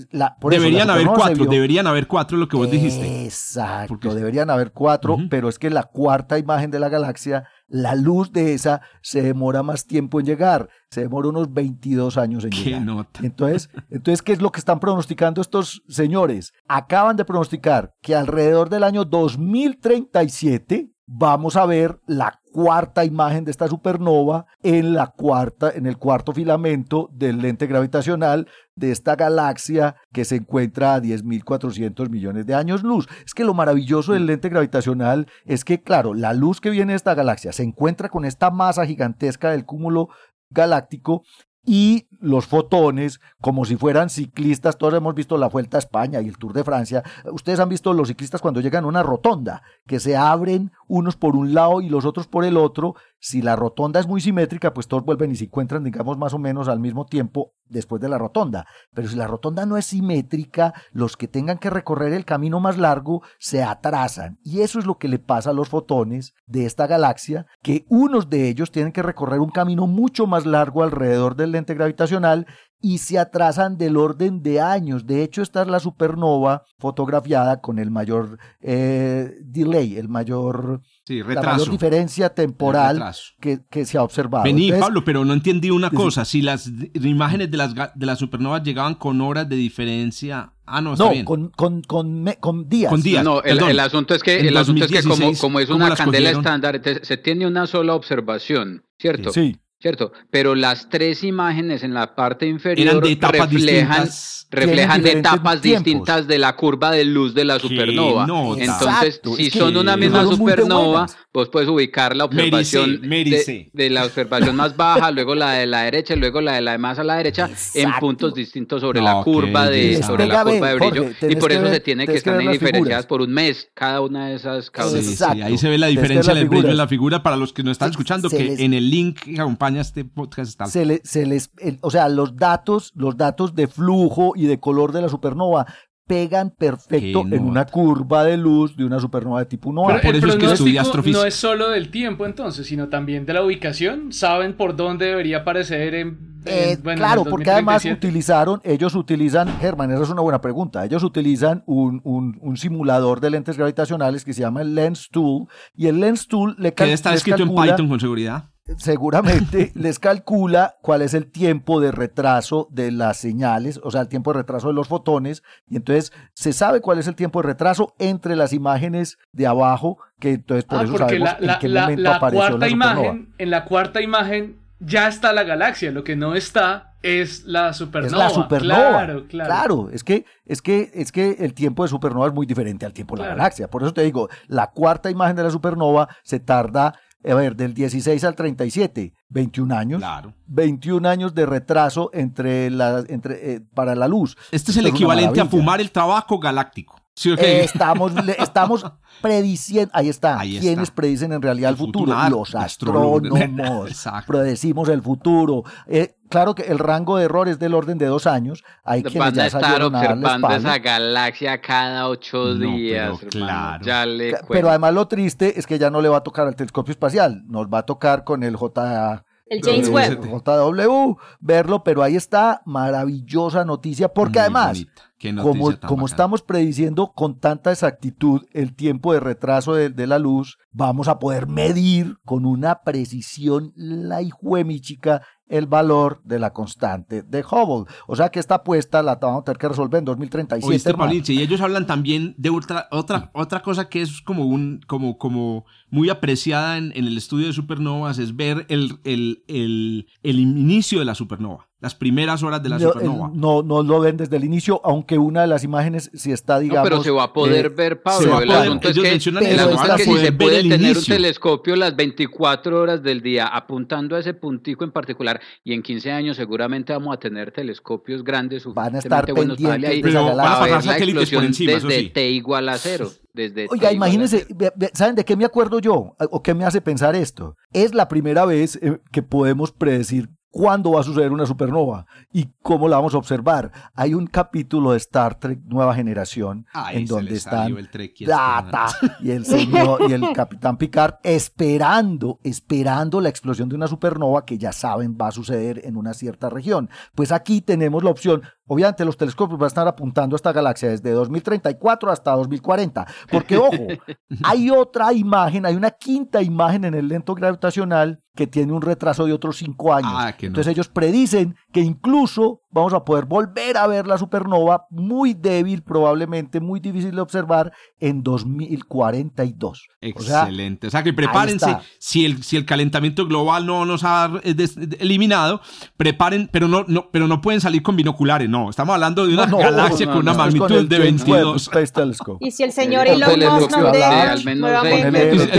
deberían haber cuatro, deberían haber cuatro, lo que vos dijiste. Exacto, deberían haber cuatro, pero es que la cuarta imagen de la galaxia, la luz de esa se demora más tiempo en llegar, se demora unos 22 años en ¿Qué llegar. Nota? Entonces, entonces, ¿qué es lo que están pronosticando estos señores? Acaban de pronosticar que alrededor del año 2037 vamos a ver la cuarta imagen de esta supernova en la cuarta en el cuarto filamento del lente gravitacional de esta galaxia que se encuentra a 10.400 millones de años luz. Es que lo maravilloso del lente gravitacional es que, claro, la luz que viene de esta galaxia se encuentra con esta masa gigantesca del cúmulo galáctico y los fotones como si fueran ciclistas. Todos hemos visto la Vuelta a España y el Tour de Francia. Ustedes han visto los ciclistas cuando llegan a una rotonda, que se abren unos por un lado y los otros por el otro. Si la rotonda es muy simétrica, pues todos vuelven y se encuentran, digamos, más o menos al mismo tiempo después de la rotonda. Pero si la rotonda no es simétrica, los que tengan que recorrer el camino más largo se atrasan. Y eso es lo que le pasa a los fotones de esta galaxia, que unos de ellos tienen que recorrer un camino mucho más largo alrededor del lente gravitacional y se atrasan del orden de años. De hecho, esta es la supernova fotografiada con el mayor eh, delay, el mayor, la mayor diferencia temporal que, que, se ha observado. Vení, Pablo, pero no entendí una cosa. Si las imágenes de las, de las supernovas llegaban con horas de diferencia Ah, no, está no Con, con, con, con, días. Con días. No, el, asunto es que, el asunto es que como, como es una candela estándar, se tiene una sola observación, ¿cierto? Sí. ¿Cierto? Pero las tres imágenes en la parte inferior reflejan, reflejan etapas distintas de la curva de luz de la supernova. Entonces, si son una misma supernova, vos puedes ubicar la observación de, la observación más baja, luego la de la derecha, luego la de la de más a la derecha, en puntos distintos sobre la curva de sobre la curva de brillo. y por eso se tiene que, estar diferenciadas por un mes cada una de esas. ahí se ve la diferencia del brillo en la figura para los que no están escuchando, que en el link que acompaña este podcast Se, se les, o sea, los datos, los datos de flujo y de color de la supernova pegan perfecto en una curva de luz de una supernova de tipo 1A. Pero por eso es que no es solo del tiempo entonces, sino también de la ubicación. Saben por dónde debería aparecer en... Eh, claro, porque además utilizaron, ellos utilizan, Germán, esa es una buena pregunta, ellos utilizan un, un, simulador de lentes gravitacionales que se llama el Lens Tool, y el Lens Tool le Que está escrito en Python con seguridad seguramente les calcula cuál es el tiempo de retraso de las señales, o sea, el tiempo de retraso de los fotones, y entonces se sabe cuál es el tiempo de retraso entre las imágenes de abajo, que entonces por ah, eso sabemos la, en qué momento apareció la imagen, En la cuarta imagen ya está la galaxia, lo que no está es la supernova. Es la supernova. Claro, claro. claro es, que, es, que, es que el tiempo de supernova es muy diferente al tiempo de la galaxia. Por eso te digo, la cuarta imagen de la supernova se tarda a ver, del 16 al 37, 21 años. Claro. 21 años de retraso entre la, entre, eh, para la luz. Este es el equivalente a fumar el tabaco galáctico. Estamos, estamos prediciendo, ahí está, quienes predicen en realidad el, futuro? Los astrónomos. Predecimos el futuro. Eh, claro que el rango de error es del orden de dos años. Hay que Van a estar observando esa galaxia cada ocho días. claro. pero además lo triste es que ya no le va a tocar al telescopio espacial, nos va a tocar con el J el James Webb. JW, verlo, pero ahí está, maravillosa noticia, porque además, como, como estamos prediciendo con tanta exactitud el tiempo de retraso de, la luz, vamos a poder medir con una precisión la el valor de la constante de Hubble. O sea que esta apuesta la vamos a tener que resolver en 2037. y ellos hablan también de otra, otra, otra cosa que es como, un, como, como muy apreciada en, el estudio de supernovas, es ver el, el, el, el inicio de la supernova las primeras horas de la supernova. No, no lo ven desde el inicio, aunque una de las imágenes si está, digamos... No, pero se va a poder eh, ver, Pablo. El asunto es que, el que si se puede tener un telescopio las 24 horas del día apuntando a ese puntico en particular, y en 15 años seguramente vamos a tener telescopios grandes Van a estar pendientes ahí, pero van a pasar satélites por encima, desde T igual a cero. Desde Oiga, imagínense, ¿saben de qué me acuerdo yo? ¿O qué me hace pensar esto? Es la primera vez eh, que podemos predecir cuándo va a suceder una supernova y cómo la vamos a observar. Hay un capítulo de Star Trek Nueva Generación en donde están Data y el señor y el capitán Picard esperando, esperando la explosión de una supernova que ya saben va a suceder en una cierta región. Pues aquí tenemos la opción, Obviamente los telescopios van a estar apuntando a esta galaxia desde 2034 hasta 2040. Porque, ojo, hay otra imagen, hay una quinta imagen en el lento gravitacional que tiene un retraso de otros cinco años. Ah, Entonces ellos predicen que incluso vamos a poder volver a ver la supernova muy débil, probablemente muy difícil de observar en 2042. Excelente. O sea, que prepárense, si el, si el calentamiento global no nos ha eliminado, preparen, pero no, no, pero no pueden salir con binoculares, no. Estamos hablando de una galaxia con una magnitud de 22. y si el señor Elon Musk nos deja, ¿El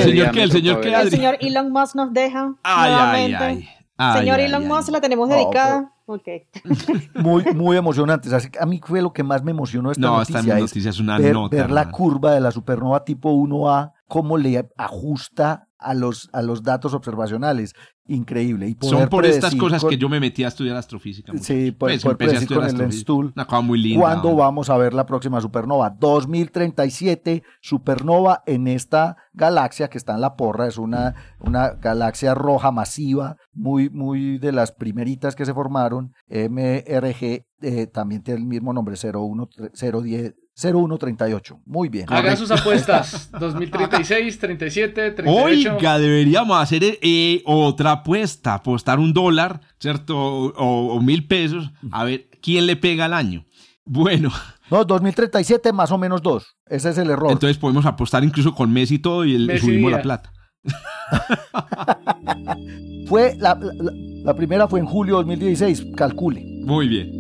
señor qué? ¿El señor qué, El señor Elon Musk nos deja ay, Ay, ay. Señor Elon Musk, la tenemos dedicada. Muy, muy emocionante. a mí fue lo que más me emocionó esta no, noticia. Esta noticia es, una ver, nota, ver la curva de la supernova tipo 1A, cómo le ajusta a los, a los datos observacionales. Increíble. Y Son por estas cosas que yo me metí a estudiar astrofísica. Sí, por, pues, por predecir con el Stool. Una cosa muy linda. ¿Cuándo vamos a ver la próxima supernova? 2037, supernova en esta galaxia que está en la porra. Es una, una galaxia roja masiva, muy, muy de las primeritas que se formaron. MRG eh, también tiene el mismo nombre, 010 0138. Muy bien. Hagan sus apuestas. 2036, 37, 38. Oiga, deberíamos hacer eh, otra apuesta. Apostar un dólar, ¿cierto? O, mil pesos. A ver quién le pega al año. Bueno. No, 2037 más o menos dos. Ese es el error. Entonces podemos apostar incluso con Messi y todo y, el, subimos la plata. fue la, la primera fue en julio de 2016. Calcule. Muy bien.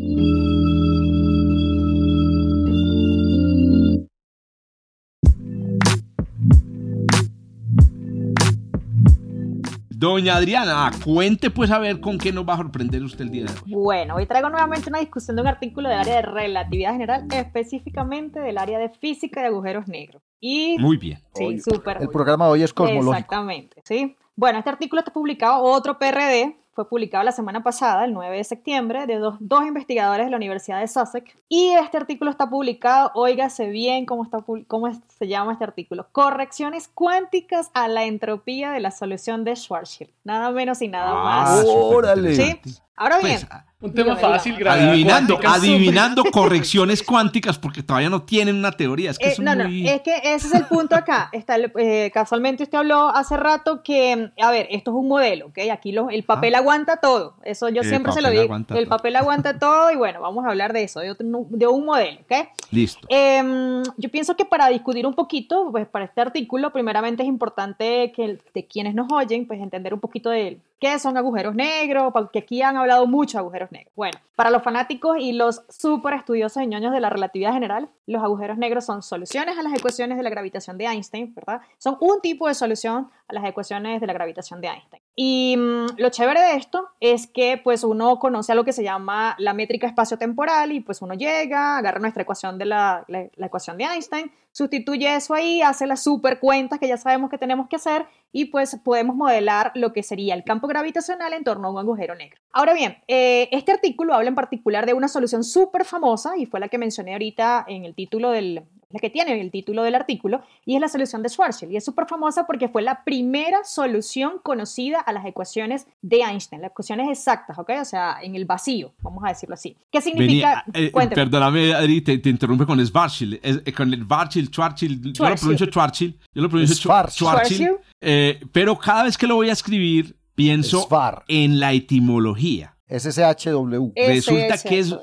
Doña Adriana, cuente pues a ver con qué nos va a sorprender usted el día de hoy. Bueno, hoy traigo nuevamente una discusión de un artículo del área de relatividad general, específicamente del área de física de agujeros negros. Y Muy bien. Sí, súper. El programa de hoy es cosmológico. Exactamente, sí. Bueno, este artículo está publicado otro PRD fue publicado la semana pasada, el 9 de septiembre, de dos, dos, investigadores de la Universidad de Sussex. Y este artículo está publicado, óigase bien cómo, está, cómo se llama este artículo, Correcciones cuánticas a la entropía de la solución de Schwarzschild. Nada menos y nada ah, más. ¡Órale! ¿Sí? Ahora bien, pues, un tema fácil, Adivinando, adivinando correcciones cuánticas porque todavía no tienen una teoría. Es que, eh, no, no, es que ese es el punto acá. Está, eh, casualmente usted habló hace rato que, a ver, esto es un modelo, ¿ok? Aquí el papel ah. aguanta todo. Eso yo siempre se lo digo. El papel aguanta todo y bueno, vamos a hablar de eso, de, de un modelo, ¿ok? Listo. Em, yo pienso que para discutir un poquito, pues para este artículo, primeramente es importante que de quienes nos oyen, pues entender un poquito de qué son agujeros negros, porque aquí han hablado mucho de agujeros negros. Bueno, para los fanáticos y los súper estudiosos y ñoños de la relatividad general, los agujeros negros son soluciones a las ecuaciones de la gravitación de Einstein, ¿verdad? Son un tipo de solución a las ecuaciones de la gravitación de Einstein. Y mm, lo chévere de esto es que pues uno conoce a lo que se llama la métrica espacio-temporal y pues uno llega, agarra nuestra ecuación de la, la ecuación de Einstein, sustituye eso ahí, hace las super cuentas que ya sabemos que tenemos que hacer y pues podemos modelar lo que sería el campo gravitacional en torno a un agujero negro. Ahora bien, eh, este artículo habla en particular de una solución súper famosa y fue la que mencioné ahorita en el título del, la que tiene el título del artículo, y es la solución de Schwarzschild. Y es súper famosa porque fue la primera solución conocida a las ecuaciones de Einstein, las ecuaciones exactas, ¿ok? O sea, en el vacío, vamos a decirlo así. ¿Qué significa? Eh, perdóname, Adri, te, interrumpe con Schwarzschild. Eh, con el Schwarzschild, Schwarzschild, yo lo pronuncio Schwarzschild, yo lo pronuncio Schwarzschild, eh, pero cada vez que lo voy a escribir, pienso en la etimología. SSHW. Resulta que es,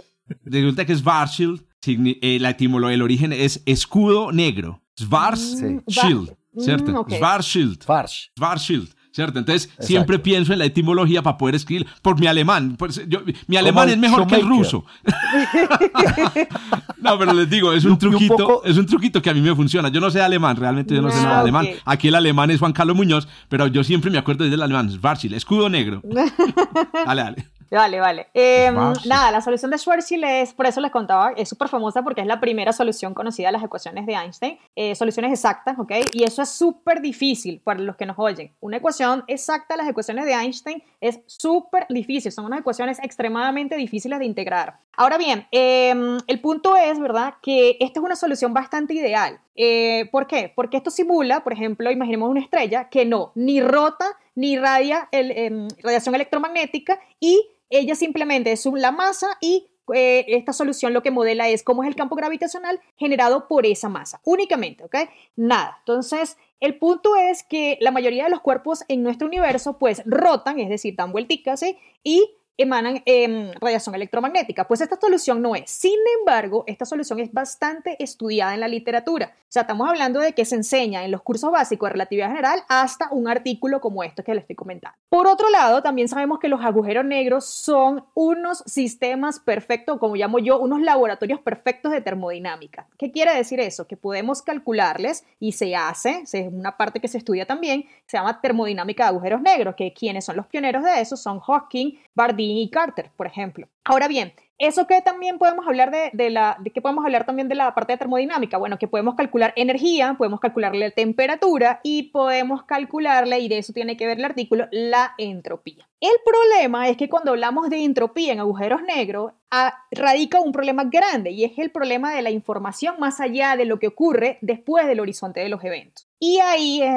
resulta que Schwarzschild eh, la etimología, el origen es escudo negro. Schwarzschild, mm, ¿cierto? Mm, Schwarzschild. Schwarzschild. ¿Cierto? Entonces, siempre pienso en la etimología para poder escribir por mi alemán. mi alemán es mejor que el ruso. no, pero les digo, es un truquito, es un truquito que a mí me funciona. Yo no sé alemán, realmente yo no sé nada de alemán. Aquí el alemán es Juan Carlos Muñoz, pero yo siempre me acuerdo del alemán, Schwarzschild, escudo negro. dale, dale. Vale, vale. Em, nada, la solución de Schwarzschild es, por eso les contaba, es súper famosa porque es la primera solución conocida a las ecuaciones de Einstein, eh, soluciones exactas, ¿ok? Y eso es súper difícil para los que nos oyen. Una ecuación exacta a las ecuaciones de Einstein es súper difícil, son unas ecuaciones extremadamente difíciles de integrar. Ahora bien, em, el punto es, ¿verdad?, que esta es una solución bastante ideal. Eh, ¿Por qué? Porque esto simula, por ejemplo, imaginemos una estrella que no, ni rota, ni irradia el, em, radiación electromagnética y ella simplemente es la masa y eh, esta solución lo que modela es cómo es el campo gravitacional generado por esa masa, únicamente, ¿ok? Nada. Entonces, el punto es que la mayoría de los cuerpos en nuestro universo pues rotan, es decir, dan vuelticas, ¿sí? Y emanan em, radiación electromagnética. Pues esta solución no es. Sin embargo, esta solución es bastante estudiada en la literatura. O sea, estamos hablando de que se enseña en los cursos básicos de relatividad general hasta un artículo como este que les estoy comentando. Por otro lado, también sabemos que los agujeros negros son unos sistemas perfectos, como llamo yo, unos laboratorios perfectos de termodinámica. ¿Qué quiere decir eso? Que podemos calcularles y se hace, es una parte que se estudia también, se llama termodinámica de agujeros negros, que quienes son los pioneros de eso son Hawking, Bardi y Carter, por ejemplo. Ahora bien, eso que también podemos hablar de, la, de que podemos hablar también de la parte de termodinámica, bueno, que podemos calcular energía, podemos calcularle la temperatura y podemos calcularle, y de eso tiene que ver el artículo, la entropía. El problema es que cuando hablamos de entropía en agujeros negros, ah, radica un problema grande y es el problema de la información más allá de lo que ocurre después del horizonte de los eventos. Y ahí es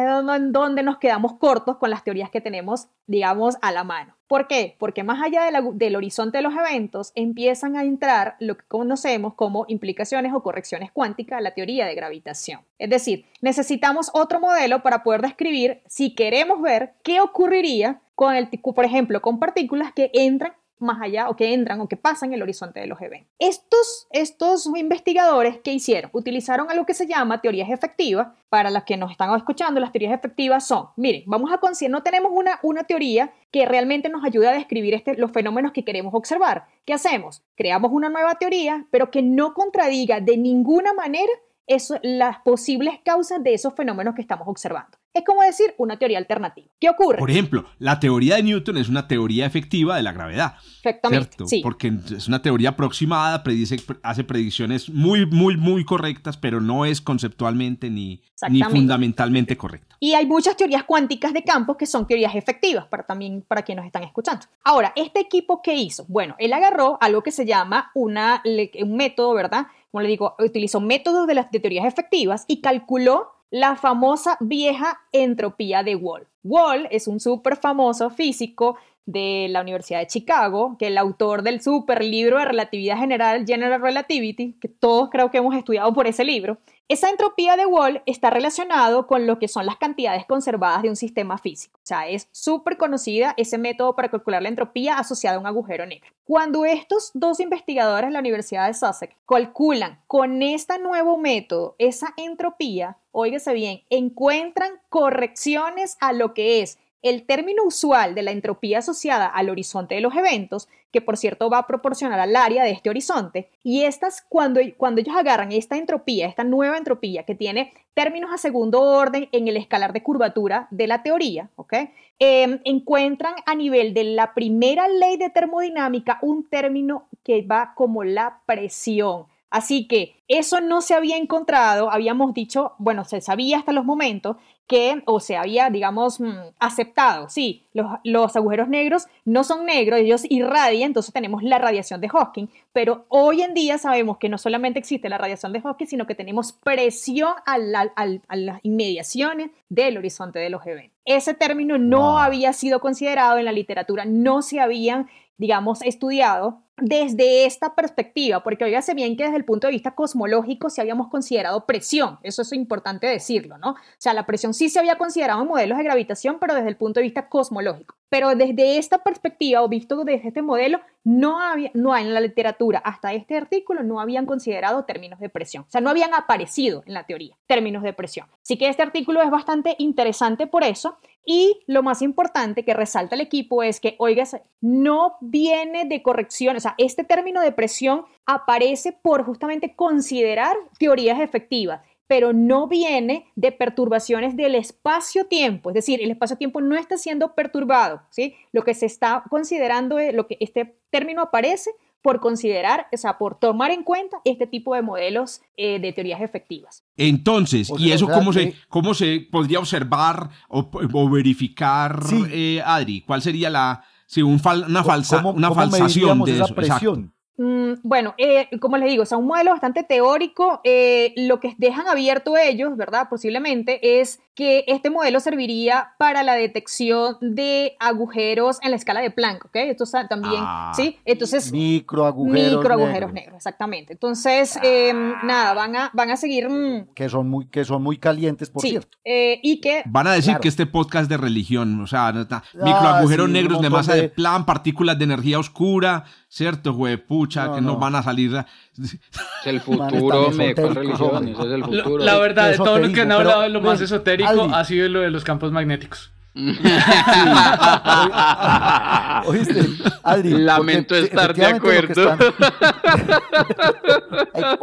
donde nos quedamos cortos con las teorías que tenemos, digamos, a la mano. ¿Por qué? Porque más allá del horizonte de los eventos empiezan a entrar lo que conocemos como implicaciones o correcciones cuánticas a la teoría de gravitación. Es decir, necesitamos otro modelo para poder describir si queremos ver qué ocurriría con el, por ejemplo, con partículas que entran más allá o que entran o que pasan el horizonte de los eventos. Estos, estos investigadores, ¿qué hicieron? Utilizaron algo que se llama teorías efectivas. Para las que nos están escuchando, las teorías efectivas son, miren, vamos a considerar, no tenemos una, una teoría que realmente nos ayude a describir este, los fenómenos que queremos observar. ¿Qué hacemos? Creamos una nueva teoría, pero que no contradiga de ninguna manera eso, las posibles causas de esos fenómenos que estamos observando. Es como decir una teoría alternativa. ¿Qué ocurre? Por ejemplo, la teoría de Newton es una teoría efectiva de la gravedad. Perfectamente. Sí. Porque es una teoría aproximada, predice, hace predicciones muy, muy, muy correctas, pero no es conceptualmente ni, ni fundamentalmente correcta. Y hay muchas teorías cuánticas de campos que son teorías efectivas, para, también para quienes nos están escuchando. Ahora, ¿este equipo qué hizo? Bueno, él agarró algo que se llama una, un método, ¿verdad? Como le digo, utilizó métodos de las de teorías efectivas y calculó la famosa vieja entropía de Wall. Wall es un súper famoso físico de la Universidad de Chicago, que el autor del super libro de relatividad general, General Relativity, que todos creo que hemos estudiado por ese libro, esa entropía de Wall está relacionado con lo que son las cantidades conservadas de un sistema físico. O sea, es súper conocida ese método para calcular la entropía asociada a un agujero negro. Cuando estos dos investigadores de la Universidad de Sussex calculan con este nuevo método esa entropía, óigase bien, encuentran correcciones a lo que es el término usual de la entropía asociada al horizonte de los eventos, que por cierto va a proporcionar al área de este horizonte, y estas, cuando, cuando ellos agarran esta entropía, esta nueva entropía que tiene términos a segundo orden en el escalar de curvatura de la teoría, ¿ok? Em, encuentran a nivel de la primera ley de termodinámica un término que va como la presión. Así que eso no se había encontrado, habíamos dicho, bueno, se sabía hasta los momentos que, o se había, digamos, mm, aceptado, sí, los, los, agujeros negros no son negros, ellos irradian, entonces tenemos la radiación de Hawking, pero hoy en día sabemos que no solamente existe la radiación de Hawking, sino que tenemos presión a, las inmediaciones del horizonte de los eventos. Ese término no había sido considerado en la literatura, no se habían digamos, estudiado desde esta perspectiva, porque oígase bien que desde el punto de vista cosmológico sí habíamos considerado presión, eso es importante decirlo, ¿no? O sea, la presión sí se había considerado en modelos de gravitación, pero desde el punto de vista cosmológico. Pero desde esta perspectiva, o visto desde este modelo, no había, no hay en la literatura, hasta este artículo, no habían considerado términos de presión. O sea, no habían aparecido en la teoría términos de presión. Así que este artículo es bastante interesante por eso. Y lo más importante que resalta el equipo es que, oigas, no viene de corrección, o sea, este término de presión aparece por justamente considerar teorías efectivas pero no viene de perturbaciones del espacio-tiempo, es decir, el espacio-tiempo no está siendo perturbado, ¿sí? Lo que se está considerando es lo que este término aparece por considerar, o sea, por tomar en cuenta este tipo de modelos eh, de teorías efectivas. Entonces, ¿y eso cómo, se, cómo se podría observar o, verificar, eh, Adri? ¿Cuál sería la, si una falsa, una falsación de eso? Presión? Mm, bueno, eh, como les digo, es un modelo bastante teórico. Eh, lo que dejan abierto ellos, ¿verdad? Posiblemente es que este modelo serviría para la detección de agujeros en la escala de Planck, ¿ok? Esto también, ah, ¿sí? Entonces, microagujeros microagujeros negros. exactamente. Entonces, em, nada, van a, van a seguir... Mm, que, son muy, que son muy calientes, por cierto. Eh, y que... Van a decir que este podcast de religión, o sea, ah, microagujeros negros de masa de... plan, partículas de energía oscura, ¿cierto, güey? Que no van a salir. Es el futuro, me religión, es el futuro. La verdad, de todo lo que han hablado de lo más esotérico ha sido lo de los campos magnéticos. ¿Oíste? Adri, Lamento estar de acuerdo.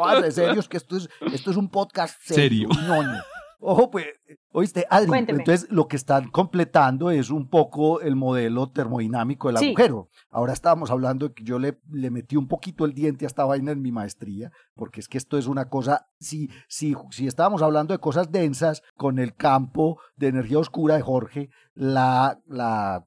Ay, serio, es que esto es, esto es un podcast serio. serio. Ojo, pues, oíste, Adri, entonces lo que están completando es un poco el modelo termodinámico del agujero. Ahora estábamos hablando de que yo le, le metí un poquito el diente a esta vaina en mi maestría, porque es que esto es una cosa, si, si, si estábamos hablando de cosas densas con el campo de energía oscura de Jorge, la, la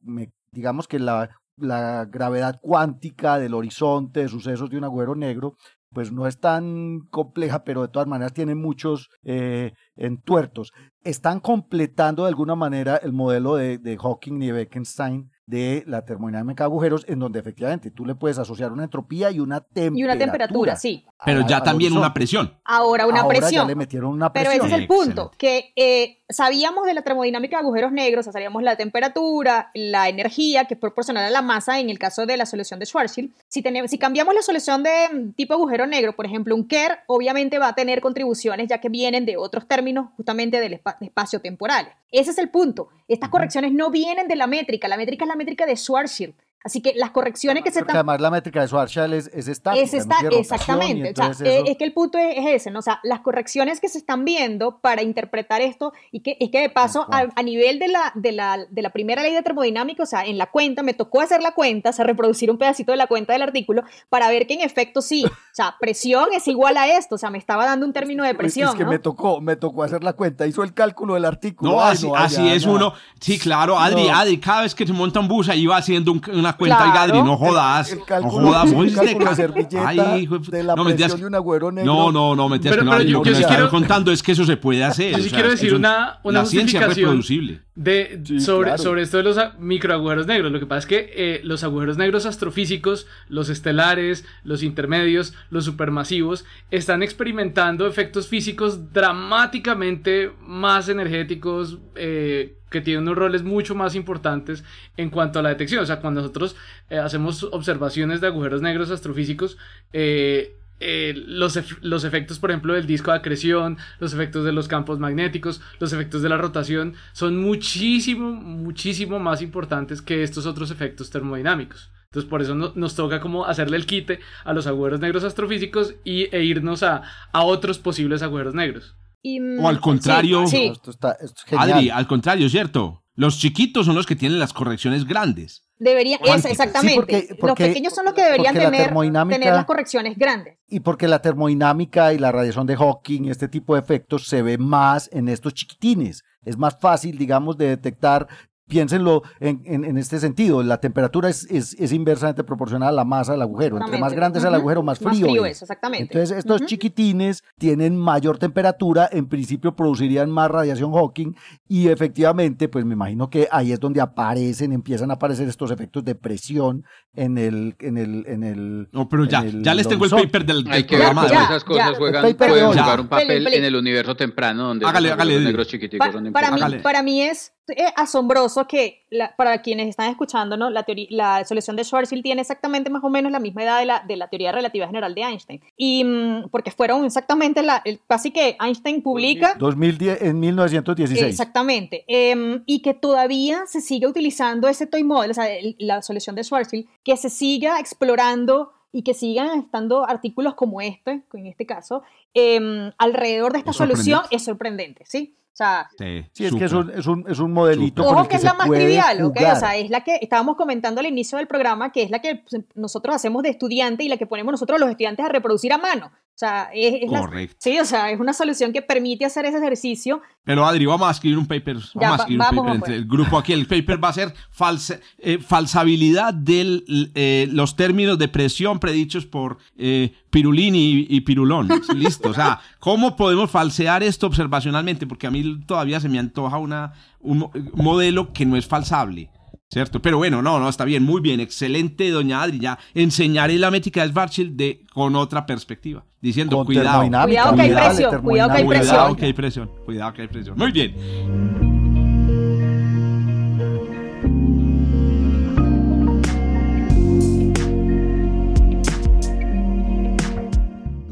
digamos que la, la gravedad cuántica del horizonte de sucesos de un agujero negro pues no es tan compleja, pero de todas maneras tiene muchos eh, entuertos. Están completando de alguna manera el modelo de, de Hawking y de Bekenstein de la termodinámica de agujeros, en donde efectivamente tú le puedes asociar una entropía y una temperatura. Y una temperatura, sí. Pero ya también una presión. Ahora una Ahora presión. Ya le metieron una presión. Pero ese es el punto, que eh, sabíamos de la termodinámica de agujeros negros, o sabíamos la temperatura, la energía, que es proporcional a la masa en el caso de la solución de Schwarzschild. Si, tenemos, si cambiamos la solución de mm, tipo agujero negro, por ejemplo, un Kerr, obviamente va a tener contribuciones ya que vienen de otros términos justamente del espacio temporal. Ese es el punto. Estas correcciones no vienen de la métrica, la métrica es la métrica de Schwarzschild. Así que las correcciones que se están... además la métrica de Schwarzschild es, es estática. Es exactamente. Eh, es que el punto es, ese, ¿no? O sea, las correcciones que se están viendo para interpretar esto, y que, es que de paso, a, nivel de la, de, la, de la primera ley de termodinámica, o sea, en la cuenta, me tocó hacer la cuenta, o sea, reproducir un pedacito de la cuenta del artículo, para ver que en efecto sí, o sea, presión es igual a esto, o sea, me estaba dando un término de presión. Es que me tocó, me tocó hacer la cuenta, hizo el cálculo del artículo. No, así, así es uno. Sí, claro, Adri, Adri, cada vez que se monta un bus, ahí va haciendo una cuenta, claro. Adri, no jodas. El, cálculo, no jodas, el cálculo de servilleta Ay, de la no, presión de un agüero negro. No, no, no, me pero, que no, yo, lo que yo sí quiero, contando es que eso se puede hacer. Yo sí o sea, quiero decir un, una, una la ciencia reproducible. De, sí, sobre, claro. sobre esto de los microagujeros negros. Lo que pasa es que eh, los agujeros negros astrofísicos, los estelares, los intermedios, los supermasivos, están experimentando efectos físicos dramáticamente más energéticos, eh, que tienen unos roles mucho más importantes en cuanto a la detección. O sea, cuando nosotros eh, hacemos observaciones de agujeros negros astrofísicos, eh, eh, los, los, efectos, por ejemplo, del disco de acreción, los efectos de los campos magnéticos, los efectos de la rotación, son muchísimo, muchísimo más importantes que estos otros efectos termodinámicos. Entonces, por eso no, nos toca como hacerle el quite a los agujeros negros astrofísicos y, e irnos a, a otros posibles agujeros negros. Y, o al contrario, sí, sí. Esto está, esto es Adri, al contrario, ¿cierto? Los chiquitos son los que tienen las correcciones grandes. Deberían, es, exactamente. Sí, porque, porque, los pequeños son los que deberían tener, tener las correcciones grandes. Y porque la termodinámica y la radiación de Hawking, este tipo de efectos, se ve más en estos chiquitines. es más fácil, digamos, de detectar Piénsenlo en, en, este sentido, la temperatura es, es, inversamente proporcional a la masa del agujero. Entre más grande es el agujero, más frío, es. Exactamente. Entonces, estos chiquitines tienen mayor temperatura, en principio producirían más radiación Hawking y efectivamente, pues me imagino que ahí es donde aparecen, empiezan a aparecer estos efectos de presión en el... En el, en el no, pero ya, ya les tengo el paper del, Hay que ver cómo esas cosas juegan, pueden jugar un papel en el universo temprano donde los negros chiquiticos son para mí, para mí es asombroso que para quienes están escuchando, ¿no? la, teoría, la solución de Schwarzschild tiene exactamente más o menos la misma edad de la, de la teoría relativa general de Einstein. Y mm, porque fueron exactamente la, casi que Einstein publica... 2010, en 1916. Exactamente. Em, y que todavía se sigue utilizando ese toy model, o sea, la solución de Schwarzschild, que se siga explorando y que sigan estando artículos como este, en este caso, em, alrededor de esta solución es sorprendente, ¿sí? O sea, sí, es que es un, es un, es un modelito. Ojo que, es la más trivial, ¿ok? O sea, es la que estábamos comentando al inicio del programa, que es la que nosotros hacemos de estudiante y la que ponemos nosotros los estudiantes a reproducir a mano. O sea, es, Correcto. sí, o sea, es una solución que permite hacer ese ejercicio. Pero Adri, vamos a escribir un paper. Vamos a escribir un paper entre el grupo aquí. El paper va a ser falsa, eh, falsabilidad de eh, los términos de presión predichos por eh, Pirulín y, Pirulón. Listo. O sea, ¿cómo podemos falsear esto observacionalmente? Porque a mí todavía se me antoja una, un modelo que no es falsable. ¿Cierto? Pero bueno, no, no, está bien, muy bien, excelente, doña Adri. Ya enseñaré la métrica de Schwarzschild de, con otra perspectiva, diciendo cuidado. Cuidado que hay presión, cuidado que hay presión. Cuidado que hay presión, cuidado que hay presión. Muy bien.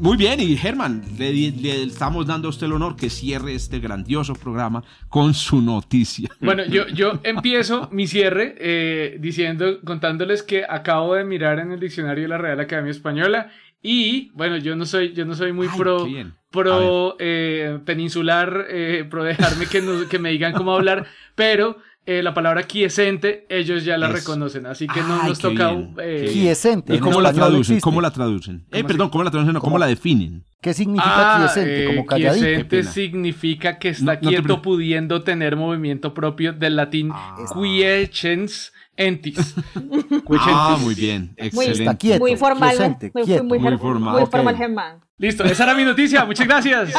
Muy bien, y Germán, le, estamos dando a usted el honor que cierre este grandioso programa con su noticia. Bueno, yo, yo empiezo mi cierre eh, diciendo, contándoles que acabo de mirar en el diccionario de la Real Academia Española y, bueno, yo no soy, yo no soy muy pro, pro eh, peninsular, eh, pro dejarme que, que me digan cómo hablar, pero eh, la palabra quiescente, ellos ya la reconocen, así que no nos toca... Eh, quiescente. ¿Y cómo la traducen? ¿Cómo la traducen? Eh, perdón, ¿cómo la traducen? ¿Cómo, la definen? ¿Qué significa ah, quiescente? Como calladito. Quiescente significa que está quieto pudiendo tener movimiento propio del latín ah. quiescens entis. ah, muy bien, excelente. Muy, formal, muy, muy, muy, formal, muy formal Germán. Listo, esa era mi noticia. Muchas gracias. es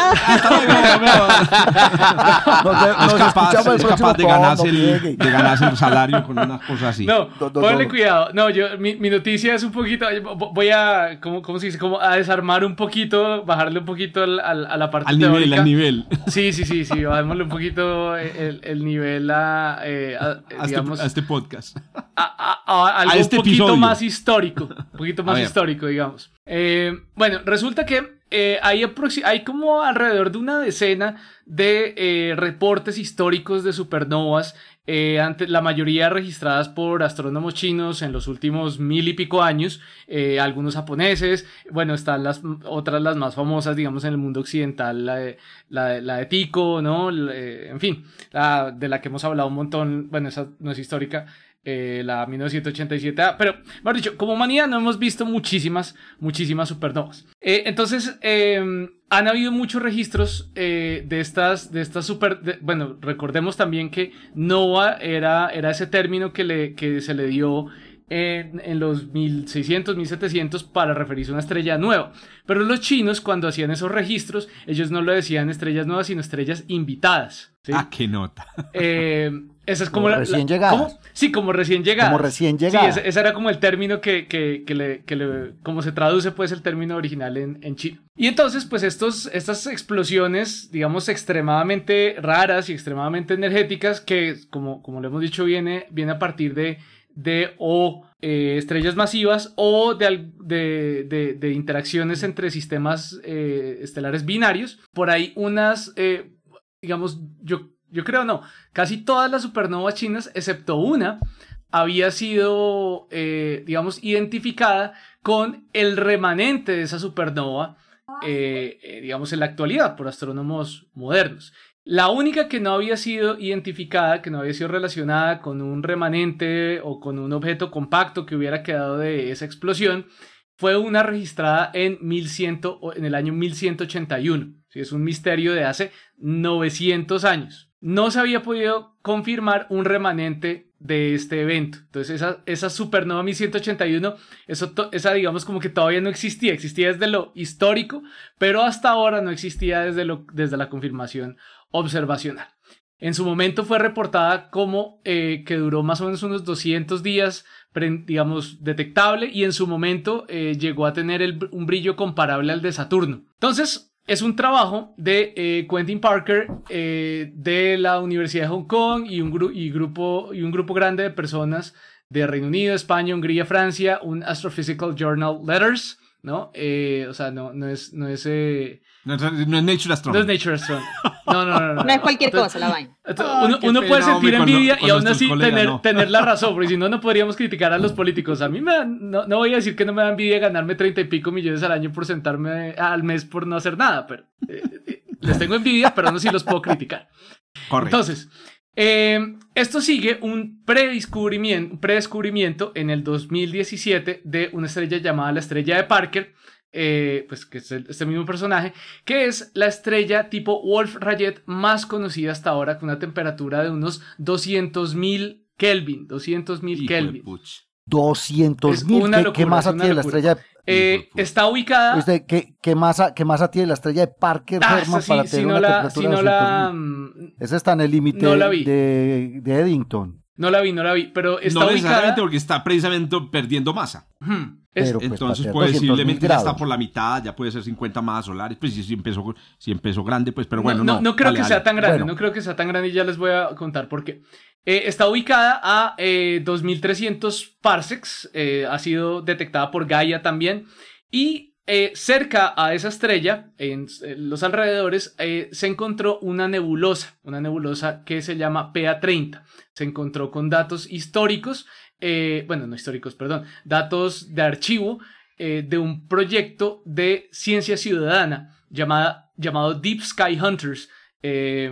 capaz, es capaz de, ganarse el, de ganarse el salario con una cosa así. No, ponle cuidado. No, yo, mi, mi, noticia es un poquito. Voy a, ¿cómo, cómo se dice? Como a desarmar un poquito, bajarle un poquito al, a la parte al nivel, al nivel. Sí, sí, sí, sí. Bajémosle un poquito el, el nivel a, eh, a, este, digamos, a, este, podcast. A, algo este un poquito más histórico. Un poquito más histórico, digamos. Eh, bueno, resulta que eh, hay, hay, como alrededor de una decena de eh, reportes históricos de supernovas, la mayoría registradas por astrónomos chinos en los últimos mil y pico años, algunos japoneses, bueno, están las otras las más famosas, digamos, en el mundo occidental, la de, la, de Tico, ¿no? en fin, de la que hemos hablado un montón, bueno, esa no es histórica, eh, la 1987. Ah, pero, mejor dicho, como humanidad no hemos visto muchísimas, muchísimas supernovas. Eh, entonces, em, han habido muchos registros eh, de estas, de estas super... bueno, recordemos también que nova era, era ese término que, le, que se le dio en, en, los 1600, 1700 para referirse a una estrella nueva. Pero los chinos, cuando hacían esos registros, ellos no lo decían estrellas nuevas, sino estrellas invitadas. Ah, qué nota. Eh, esa es como, la, recién llegada. Sí, como recién llegada. Como recién llegada. Sí, ese, era como el término que, que, que, le, que le, como se traduce pues el término original en, en chino. Y entonces pues estos, estas explosiones, digamos, extremadamente raras y extremadamente energéticas que, como, como le hemos dicho, viene, viene a partir de, de o eh, estrellas masivas o de, de, de, interacciones entre sistemas eh, estelares binarios. Por ahí unas, eh, digamos, yo yo creo no, casi todas las supernovas chinas, excepto una, había sido, digamos, identificada con el remanente de esa supernova, eh, eh, digamos, en la actualidad por astrónomos modernos. La única que no había sido identificada, que no había sido relacionada con un remanente o con un objeto compacto que hubiera quedado de esa explosión, fue una registrada en, 1100, en el año 1181. Es un misterio de hace 900 años. no se había podido confirmar un remanente de este evento. Entonces esa, esa supernova 1181, eso esa digamos como que todavía no existía, existía desde lo histórico, pero hasta ahora no existía desde, lo, desde la confirmación observacional. En su momento fue reportada como eh, que duró más o menos unos 200 días, digamos, detectable, y en su momento eh, llegó a tener un brillo comparable al de Saturno. Entonces, es un trabajo de eh, Quentin Parker de la Universidad de Hong Kong y un, grupo, y un grupo grande de personas de Reino Unido, España, Hungría, Francia, un Astrophysical Journal Letters, ¿no? o sea, no, no es... No es no, es Nature Astronomy. No es Nature Astronomy. No, no, no. No, no es cualquier cosa la vaina. uno, puede sentir envidia y aún así tener, tener, la razón, porque si no, no podríamos criticar a los políticos. A mí me no, no, voy a decir que no me da envidia ganarme treinta y pico millones al año por sentarme al mes por no hacer nada, pero eh, eh, les tengo envidia, pero no si los puedo criticar. Correcto. Entonces, eh, esto sigue un predescubrimiento, predescubrimiento en el 2017 de una estrella llamada la estrella de Parker, eh, pues que es este mismo personaje, que es la estrella tipo Wolf Rayet más conocida hasta ahora, con una temperatura de unos 200.000 Kelvin, 200.000 Kelvin. 200.000, ¿Qué, masa tiene la estrella de eh, está ubicada. ¿qué, qué, masa, ¿Qué masa tiene la estrella de Parker ah, Herman para tener una la, temperatura si la, mm, Esa está en el límite de, de, Eddington. No la vi, no la vi, pero está no ubicada. porque está precisamente perdiendo masa. Pues, entonces posiblemente ya está por la mitad, ya puede ser 50 más solares, pues si, empezó, si empezó grande, pues pero bueno. No, no, creo que sea tan grande, no creo que sea tan grande y ya les voy a contar por qué. Eh, está ubicada a eh, 2300 parsecs, eh, ha sido detectada por Gaia también y eh, cerca a esa estrella, en, los alrededores, se encontró una nebulosa, una nebulosa que se llama PA30. Se encontró con datos históricos eh, bueno, no históricos, perdón, datos de archivo eh, de un proyecto de ciencia ciudadana llamada, llamado Deep Sky Hunters, eh,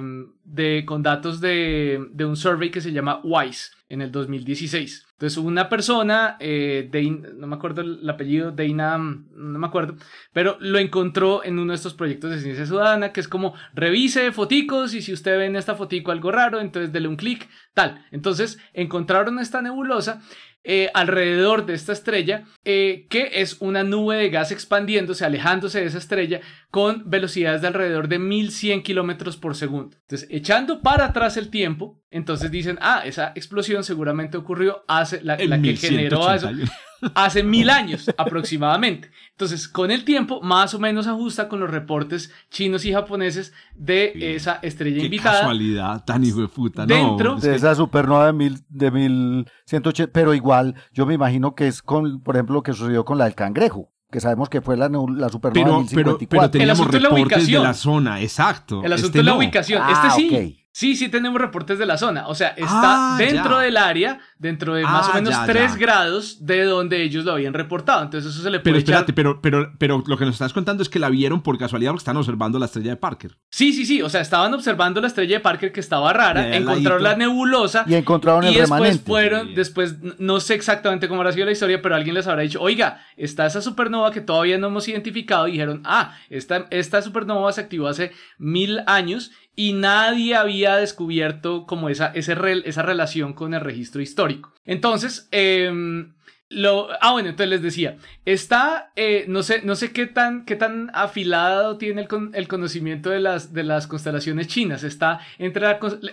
con datos de, de, un survey que se llama WISE en el 2016. Entonces, una persona, eh, no me acuerdo el apellido, Deina, no me acuerdo, pero lo encontró en uno de estos proyectos de ciencia ciudadana, que es como revise foticos y si usted ve en esta fotico algo raro, entonces dele un clic, tal. Entonces, encontraron esta nebulosa eh, alrededor de esta estrella, eh, que es una nube de gas expandiéndose, alejándose de esa estrella, con velocidades de alrededor de 1100 kilómetros por segundo. Entonces, echando para atrás el tiempo, entonces dicen, ah, esa explosión seguramente ocurrió la, la que generó eso, hace mil años aproximadamente. Entonces, con el tiempo, más o menos ajusta con los reportes chinos y japoneses de esa estrella Qué invitada. casualidad tan hijo de puta, Dentro de esa supernova de, mil, de 1180, pero igual yo me imagino que es con, por ejemplo, lo que sucedió con la del cangrejo que sabemos que fue la, la supernova pero, de 1054. Pero, pero teníamos reportes de la zona, exacto. El asunto este es la ubicación. este ah, sí. Sí, sí tenemos reportes de la zona. O sea, está ah, dentro del área, dentro de más o ah, menos 3 grados de donde ellos lo habían reportado. Entonces eso se le puede Pero espérate, pero, pero, pero lo que nos estás contando es que la vieron por casualidad porque están observando la estrella de Parker. Sí, sí, sí. O sea, estaban observando la estrella de Parker que estaba rara, encontraron la nebulosa. Y encontraron el y después fueron, después, no sé exactamente cómo habrá sido la historia, pero alguien les habrá dicho, oiga, está esa supernova que todavía no hemos identificado. Y dijeron, ah, esta, esta supernova se activó hace mil años y nadie había descubierto como esa, esa relación con el registro histórico. Entonces, em, lo, ah, bueno, entonces les decía, está, eh, no, sé, no sé qué tan, qué tan afilado tiene el, el conocimiento de las, de las constelaciones chinas. Está entre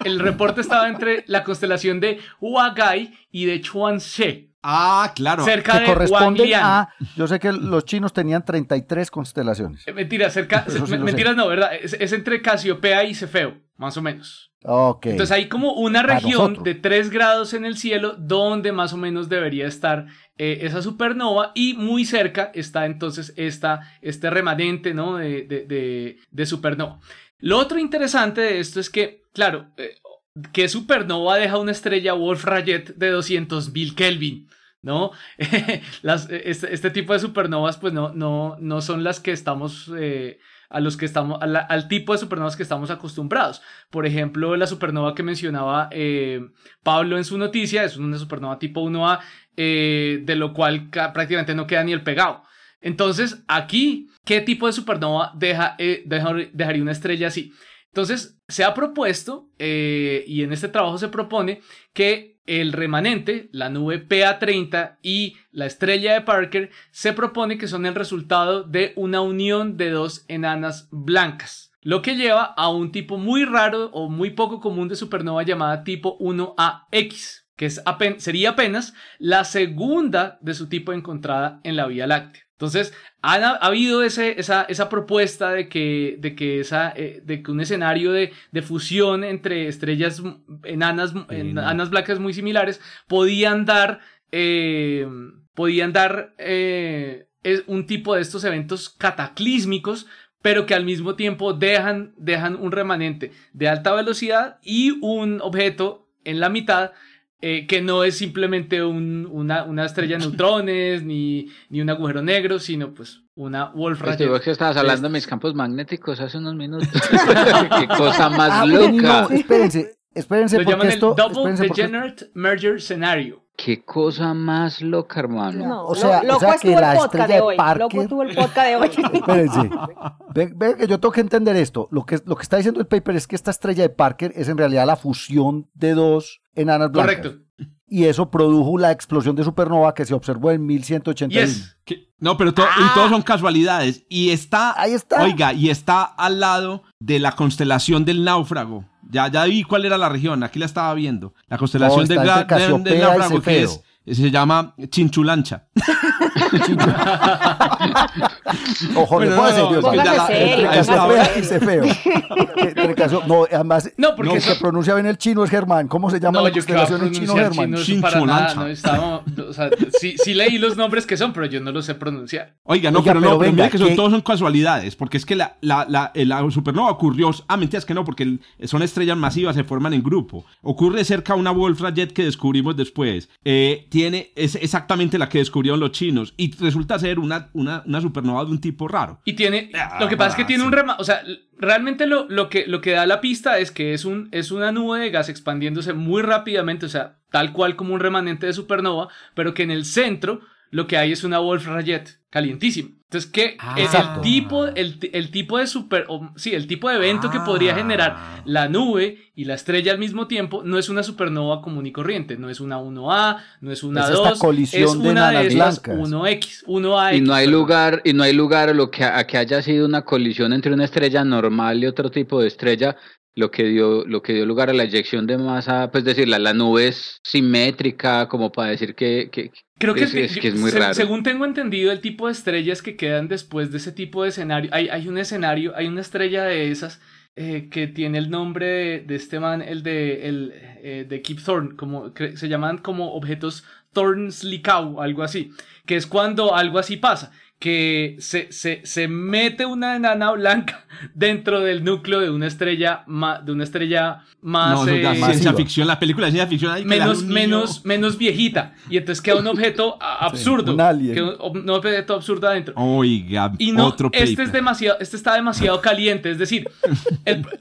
el reporte estaba entre la constelación de Huagai y de Chuanxe. Ah, claro. Cerca de corresponde a. Yo sé que los chinos tenían 33 constelaciones. Eh, mentira, cerca. mentiras no, ¿verdad? Es, entre Casiopea y Cefeo, más o menos. Ok. Entonces hay como una región de 3 grados en el cielo donde más o menos debería estar eh, esa supernova y muy cerca está entonces esta, este remanente ¿no? de, de, de, supernova. Lo otro interesante de esto es que, claro, eh, ¿Qué supernova deja una estrella Wolf Rayet de 200.000 Kelvin? ¿No? las, este, este, tipo de supernovas, pues no, no, no son las que estamos. Eh, a los que estamos, al tipo de supernovas que estamos acostumbrados. Por ejemplo, la supernova que mencionaba eh, Pablo en su noticia es una supernova tipo 1A, eh, de lo cual prácticamente no queda ni el pegado. Entonces, aquí, ¿qué tipo de supernova deja, dejaría una estrella así? Entonces, se ha propuesto, eh, y en este trabajo se propone, que el remanente, la nube PA30 y la estrella de Parker, se propone que son el resultado de una unión de dos enanas blancas, lo que lleva a un tipo muy raro o muy poco común de supernova llamada tipo 1AX, que es sería apenas la segunda de su tipo encontrada en la Vía Láctea. Entonces, ha, habido ese, esa, esa, propuesta de que, de que, esa, eh, de que un escenario de, de, fusión entre estrellas enanas, enanas blancas muy similares podían dar, eh, podían dar eh, un tipo de estos eventos cataclísmicos, pero que al mismo tiempo dejan, dejan un remanente de alta velocidad y un objeto en la mitad eh, que no es simplemente una, una, estrella de neutrones ni, ni un agujero negro, sino pues una Wolf-Rayet. Pues que estabas hablando de mis campos magnéticos hace unos minutos. Qué cosa más ah, loca. espérense, espérense Lo llaman el Double Degenerate Merger Scenario. Qué cosa más loca, hermano. o sea, o sea que la estrella de, hoy. Parker... Loco tuvo el podcast de hoy. Espérense. Ven, que yo tengo que entender esto. Lo que, lo que está diciendo el paper es que esta estrella de Parker es en realidad la fusión de dos enanas blancas. Correcto. Y eso produjo la explosión de supernova que se observó en 1181. Yes. No, pero todos ah. son casualidades. Y está, Ahí está. Oiga, y está al lado de la constelación del náufrago. Ya, ya vi cuál era la región, aquí la estaba viendo. La constelación del, náufrago, que es, se llama Chinchulancha. Ojo, bueno, no, no, no, se feo. no, además, no, porque no, se pronuncia bien el chino es Germán. ¿Cómo se llama la constelación en chino, Germán? Chinchulancha. No, o sea, sí, sí, leí los nombres que son, pero yo no los sé pronunciar. Oiga, no, pero, no, pero venga, que son, todos son casualidades, porque es que la, la, la, la supernova ocurrió, ah, mentiras que no, porque son estrellas masivas, se forman en grupo. Ocurre cerca a una Wolf-Rayet que descubrimos después. Eh, tiene, es exactamente la que descubrieron los chinos y resulta ser una, una, una supernova de un tipo raro. Y tiene, lo que pasa es que tiene un rema, o sea, realmente lo, lo, que, lo que da la pista es que es, un, es una nube de gas expandiéndose muy rápidamente, o sea, tal cual como un remanente de supernova, pero que en el centro lo que hay es una Wolf Rayet calientísima. Entonces, que ah, el, tipo, el, el, tipo de super, sí, el tipo de evento que podría generar ah. la nube y la estrella al mismo tiempo no es una supernova común y corriente, no es una 1A, no es una 2, es una de, esas 1X, 1A. Y no hay lugar, y no hay lugar a lo que, a que haya sido una colisión entre una estrella normal y otro tipo de estrella lo que dio lo que dio lugar a la eyección de masa, pues decir, la, nube es simétrica, como para decir que, que Creo que es, muy raro. Según tengo entendido, el tipo de estrellas que quedan después de ese tipo de escenario, hay, hay un escenario, hay una estrella de esas eh, que tiene el nombre de, este man, el de, el, eh, de Kip Thorne, como, se llaman como objetos Thorne-Slickow, algo así, que es cuando algo así pasa, que se, se, se, mete una enana blanca dentro del núcleo de una estrella más, de una estrella más, no, eh, ciencia ficción. la película de ciencia ficción menos menos menos viejita. Y entonces queda un objeto absurdo. un, objeto absurdo adentro. Oiga y no este es demasiado este está demasiado caliente. Es decir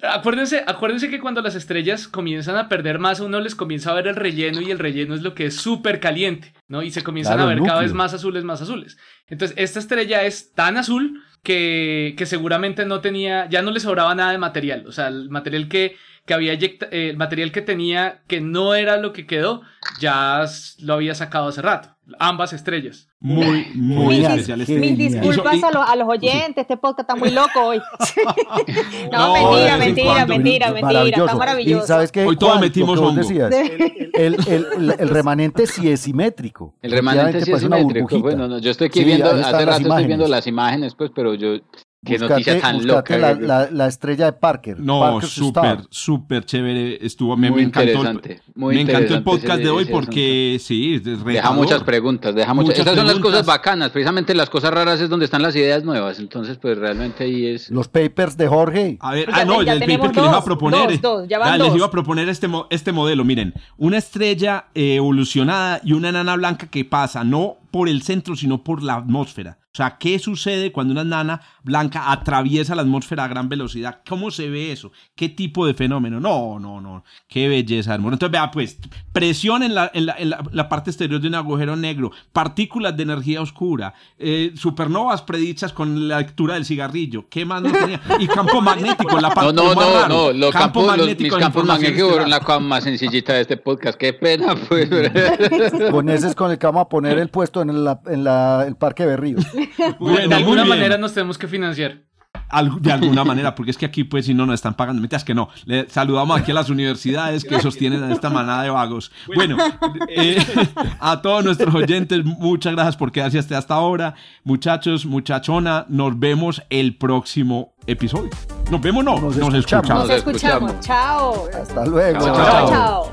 acuérdense acuérdense que cuando las estrellas comienzan a perder masa uno les comienza a ver el relleno y el relleno es lo que es súper caliente no y se comienzan a ver cada vez más azules más azules entonces esta estrella es tan azul que, que seguramente no tenía, ya no le sobraba nada de material. O sea, el material que, que había eh, el material que tenía que no era lo que quedó, ya lo había sacado hace rato. Ambas estrellas. Muy, muy especial. Mis disculpas a, los, a los oyentes, este podcast está muy loco hoy. no, mentira, mentira, mentira, mentira, está maravilloso. ¿sabes qué? Hoy todos metimos hongo. Decías, el, el, el, remanente sí es simétrico. El remanente sí es simétrico. Bueno, no, yo estoy aquí viendo, hace rato estoy viendo las imágenes, pues, pero yo Qué noticia tan loca. La, la, la, estrella de Parker. No, súper, súper chévere. Estuvo, me, muy encantó. Interesante, muy me encantó el podcast de hoy porque sí, deja muchas preguntas, deja muchas. Estas son las cosas bacanas, precisamente las cosas raras es donde están las ideas nuevas. Entonces, pues realmente ahí es. Los papers de Jorge. A ver, ah, no, el paper que les iba a proponer. Dos, ya les iba a proponer este, este modelo. Miren, una estrella evolucionada y una enana blanca que pasa no por el centro, sino por la atmósfera. O sea, ¿qué sucede cuando una nana blanca atraviesa la atmósfera a gran velocidad? ¿Cómo se ve eso? ¿Qué tipo de fenómeno? No, no, no. Qué belleza, hermano. Entonces, vea, pues, presión en la, en la, parte exterior de un agujero negro, partículas de energía oscura, eh, supernovas predichas con la lectura del cigarrillo. ¿Qué más no tenía? Y campo magnético, la parte No, no, no, no. Los campo campos, los, mis campos magnéticos fueron la cosa más sencillita de este podcast. Qué pena, pues. con ese es con el que vamos a poner el puesto en, en el Parque Berrío de alguna manera nos tenemos que financiar. de alguna manera, porque es que aquí, pues, si no nos están pagando, mientras que no. Le saludamos aquí a las universidades que sostienen a esta manada de vagos. Bueno, eh, a todos nuestros oyentes, muchas gracias por quedarse hasta, hasta ahora. Muchachos, muchachona, nos vemos el próximo episodio. Nos vemos, no, nos, escuchamos. Nos escuchamos. Chao. Hasta luego. chao. chao.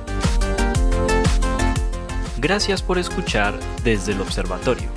Gracias por escuchar desde el observatorio.